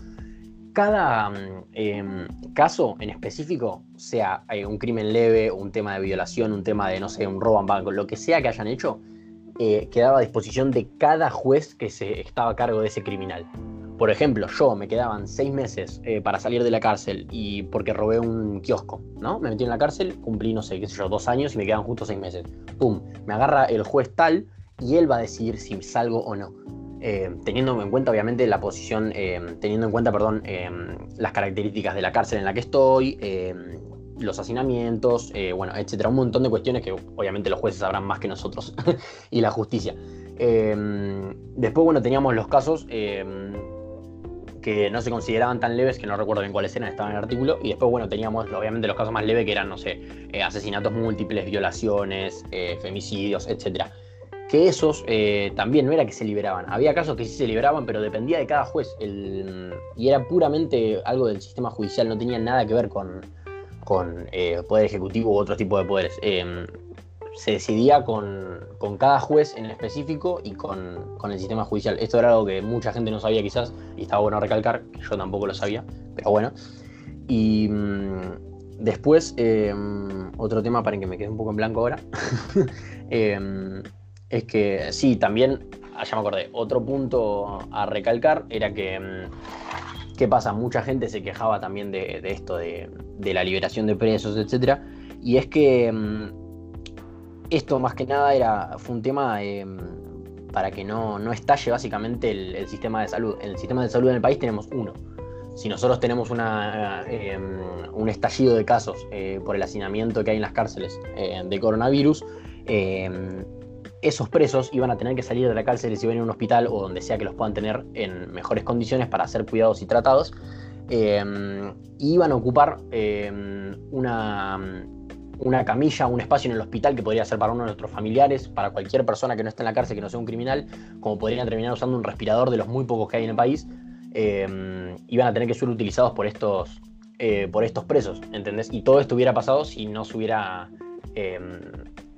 Cada mm, eh, caso en específico, sea eh, un crimen leve, un tema de violación, un tema de, no sé, un robo en banco, lo que sea que hayan hecho, eh, quedaba a disposición de cada juez que se estaba a cargo de ese criminal. Por ejemplo, yo me quedaban seis meses eh, para salir de la cárcel y porque robé un kiosco, ¿no? Me metí en la cárcel, cumplí, no sé, qué sé yo, dos años y me quedan justo seis meses. ¡Pum! Me agarra el juez tal y él va a decidir si salgo o no. Eh, teniendo en cuenta, obviamente, la posición, eh, teniendo en cuenta, perdón, eh, las características de la cárcel en la que estoy, eh, los hacinamientos, bueno, etcétera. Un montón de cuestiones que obviamente los jueces sabrán más que nosotros y la justicia. Después, bueno, teníamos los casos que no se consideraban tan leves, que no recuerdo bien cuáles eran, estaban en el artículo. Y después, bueno, teníamos obviamente los casos más leves que eran, no sé, asesinatos múltiples, violaciones, femicidios, etcétera. Que esos eh, también no era que se liberaban. Había casos que sí se liberaban, pero dependía de cada juez. El- y era puramente algo del sistema judicial, no tenía nada que ver con, con eh, poder ejecutivo u otro tipo de poderes. Eh, se decidía con, con cada juez en específico y con, con el sistema judicial. Esto era algo que mucha gente no sabía quizás, y estaba bueno recalcar, que yo tampoco lo sabía, pero bueno. Y mm, después, otro tema para que me quede un poco en blanco ahora, es que sí, también, ah, ya me acordé, otro punto a recalcar era que, mm, ¿qué pasa? Mucha gente se quejaba también de, esto, de, la liberación de presos, etc. Y es que mm, esto más que nada era, fue un tema eh, para que no, no estalle básicamente el, sistema de salud. En el sistema de salud en el país tenemos uno. Si nosotros tenemos una, eh, un estallido de casos eh, por el hacinamiento que hay en las cárceles eh, de coronavirus, eh, esos presos iban a tener que salir de la cárcel y se iban a un hospital o donde sea que los puedan tener en mejores condiciones para ser cuidados y tratados. y iban a ocupar eh, una, una camilla, un espacio en el hospital que podría ser para uno de nuestros familiares, para cualquier persona que no esté en la cárcel, que no sea un criminal, como podrían terminar usando un respirador de los muy pocos que hay en el país, eh, iban a tener que ser utilizados por estos, eh, por estos presos, ¿entendés? Y todo esto hubiera pasado si no se hubiera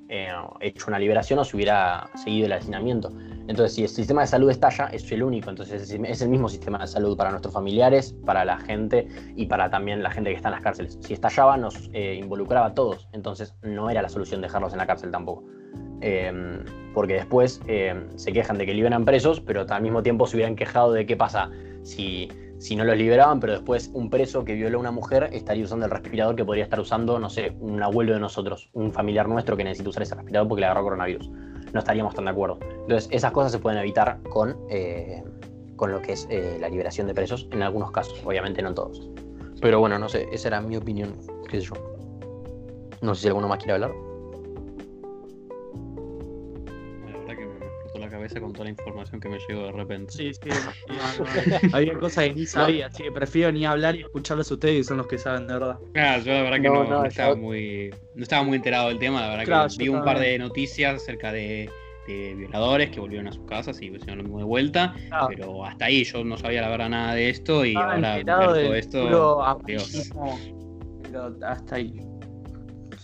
eh, hecho una liberación o se hubiera seguido el hacinamiento. Entonces, si el sistema de salud estalla, es el único. Entonces, es- el mismo sistema de salud para nuestros familiares, para la gente y para también la gente que está en las cárceles. Si estallaba, nos eh, involucraba a todos. Entonces, no era la solución dejarlos en la cárcel tampoco. Eh, porque después se quejan de que liberan presos, pero al mismo tiempo se hubieran quejado de qué pasa si, si no los liberaban, pero después un preso que violó a una mujer estaría usando el respirador que podría estar usando, no sé, un abuelo de nosotros, un familiar nuestro que necesita usar ese respirador porque le agarró coronavirus. No estaríamos tan de acuerdo. Entonces, esas cosas se pueden evitar con, eh, con lo que es eh, la liberación de presos en algunos casos, obviamente no en todos. Pero bueno, no sé, esa era mi opinión, qué sé yo. No sé si alguno más quiere hablar. Cabeza con toda la información que me llegó de repente. Sí, sí. no, no. Había cosas que ni sabía, así que prefiero ni hablar y escucharlos a ustedes, que son los que saben de verdad. Claro, yo la verdad que No, no, no, no estaba yo- muy, no estaba muy enterado del tema, la verdad Claro, que vi un par de noticias acerca de, de violadores que volvieron a sus casas y hicieron lo mismo de vuelta, Claro. pero hasta ahí yo no sabía la verdad nada de esto y Estaba ahora ver todo esto, Dios. pero hasta ahí.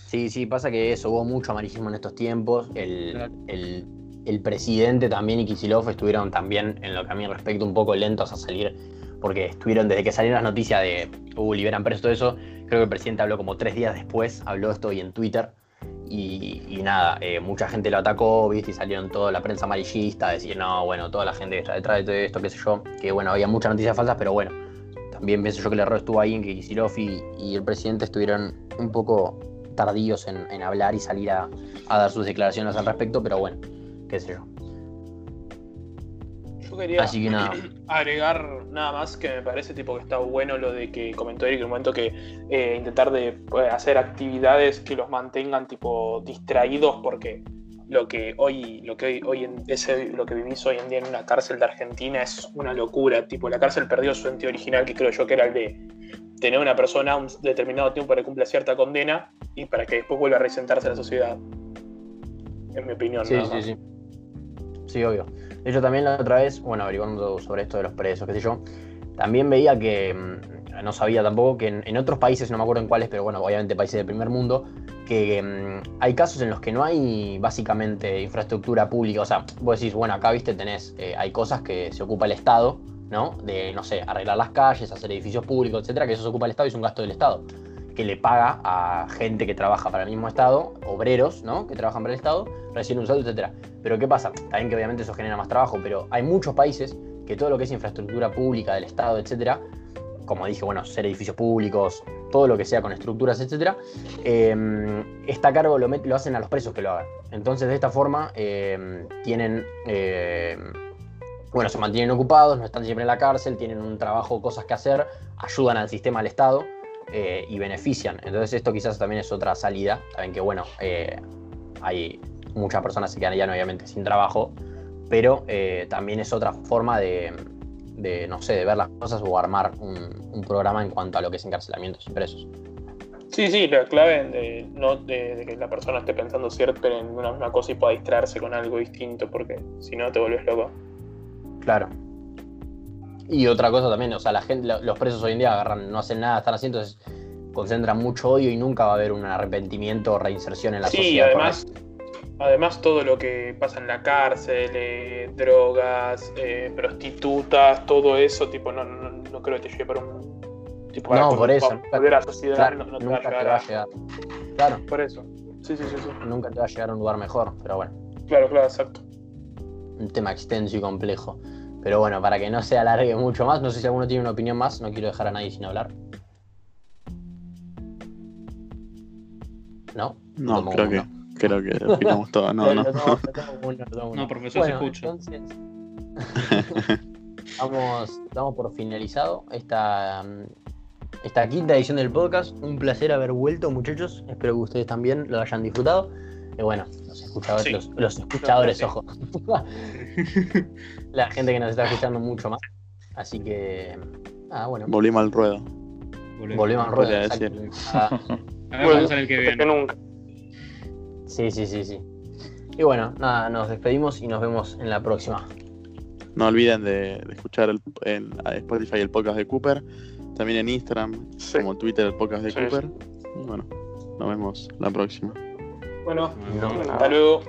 Sí, sí, pasa que eso, hubo mucho amarillismo en estos tiempos. El, Claro. el- el presidente también y Kicillof estuvieron también, en lo que a mí respecta, un poco lentos a salir, porque estuvieron desde que salieron las noticias de, uh, liberan presos, todo eso, creo que el presidente habló como tres días después, habló esto y en Twitter. Y, nada, eh, mucha gente lo atacó, ¿viste? Y salieron toda la prensa amarillista a decir, no, bueno, toda la gente que está detrás de todo esto, qué sé yo. Que bueno, había muchas noticias falsas, pero bueno, también pienso yo que el error estuvo ahí en que Kicillof y, y el presidente estuvieron un poco tardíos en, hablar y salir a dar sus declaraciones al respecto, pero bueno, qué sé yo. Yo quería Así que nada. agregar nada más que me parece tipo que está bueno lo de que comentó Eric en un momento que eh, intentar de pues, hacer actividades que los mantengan tipo distraídos porque lo que hoy lo que hoy, hoy en ese lo que vivís hoy en día en una cárcel de Argentina es una locura tipo la cárcel perdió su ente original que creo yo que era el de tener una persona un determinado tiempo para que cumpla cierta condena y para que después vuelva a resentarse a la sociedad en mi opinión Sí, sí, sí. Sí, obvio. De hecho, también la otra vez, bueno, averiguando sobre esto de los presos, qué sé yo, también veía que, mm, no sabía tampoco, que en, otros países, no me acuerdo en cuáles, pero bueno, obviamente países del primer mundo, que mm, hay casos en los que no hay básicamente infraestructura pública. O sea, vos decís, bueno, acá, viste, tenés, eh, hay cosas que se ocupa el Estado, ¿no? De, no sé, arreglar las calles, hacer edificios públicos, etcétera, que eso se ocupa el Estado y es un gasto del Estado que le paga a gente que trabaja para el mismo Estado, obreros, ¿no? Que trabajan para el Estado, reciben un sueldo, etcétera. Pero ¿qué pasa? También que obviamente eso genera más trabajo, pero hay muchos países que todo lo que es infraestructura pública del Estado, etcétera, como dije, bueno, ser edificios públicos, todo lo que sea con estructuras, etcétera, eh, está a cargo, lo, hacen a los presos que lo hagan. Entonces, de esta forma, eh, tienen. eh, bueno, se mantienen ocupados, no están siempre en la cárcel, tienen un trabajo, cosas que hacer, ayudan al sistema, al Estado eh, y benefician. Entonces esto quizás también es otra salida. Saben que bueno, eh, hay muchas personas que quedan ya obviamente sin trabajo, pero eh, también es otra forma de, de, no sé, de ver las cosas o armar un, un programa en cuanto a lo que es encarcelamientos y presos. Sí, sí, la clave de, no de, de que la persona esté pensando siempre en una misma cosa y pueda distraerse con algo distinto, porque si no te vuelves loco. Claro. Y otra cosa también, o sea, la gente, lo- los presos hoy en día agarran, no hacen nada, están así, entonces concentran mucho odio y nunca va a haber un arrepentimiento o reinserción en la Sí, sociedad. además, además todo lo que pasa en la cárcel, eh, drogas, eh, prostitutas, todo eso, tipo, no, no, no creo que te lleve para un tipo No, por eso, nunca- la sociedad, Claro, no, no te va nunca te va a llegar. Claro, Por eso. Sí, sí, sí, sí. nunca te va a llegar a un lugar mejor, pero bueno, Claro, claro, exacto. un tema extenso y complejo. Pero bueno, para que no se alargue mucho más, no sé si alguno tiene una opinión más, no quiero dejar a nadie sin hablar. ¿No? No, Tomo creo que, creo que opinamos todo. No, no. tomo- tomo uno. No, profesor, se escucha. entonces, damos, damos por finalizado esta, esta quinta edición del podcast. Un placer haber vuelto, muchachos. Espero que ustedes también lo hayan disfrutado. Y bueno, los escuchadores, Sí. los, los escuchadores, Sí. ojo. La gente que nos está escuchando mucho más. Así que, ah, bueno, Volvimos al ruedo. volvemos al ruedo. exacto. Cada, ver Bueno, el que que viene. nunca. Sí, sí, sí, sí. Y bueno, nada, nos despedimos y nos vemos en la próxima. No olviden de, de escuchar el, Spotify el podcast de Cooper. También en Instagram, Sí. como Twitter, el podcast de Sí, Cooper. Y bueno, nos vemos la próxima. Bueno, no, hasta luego.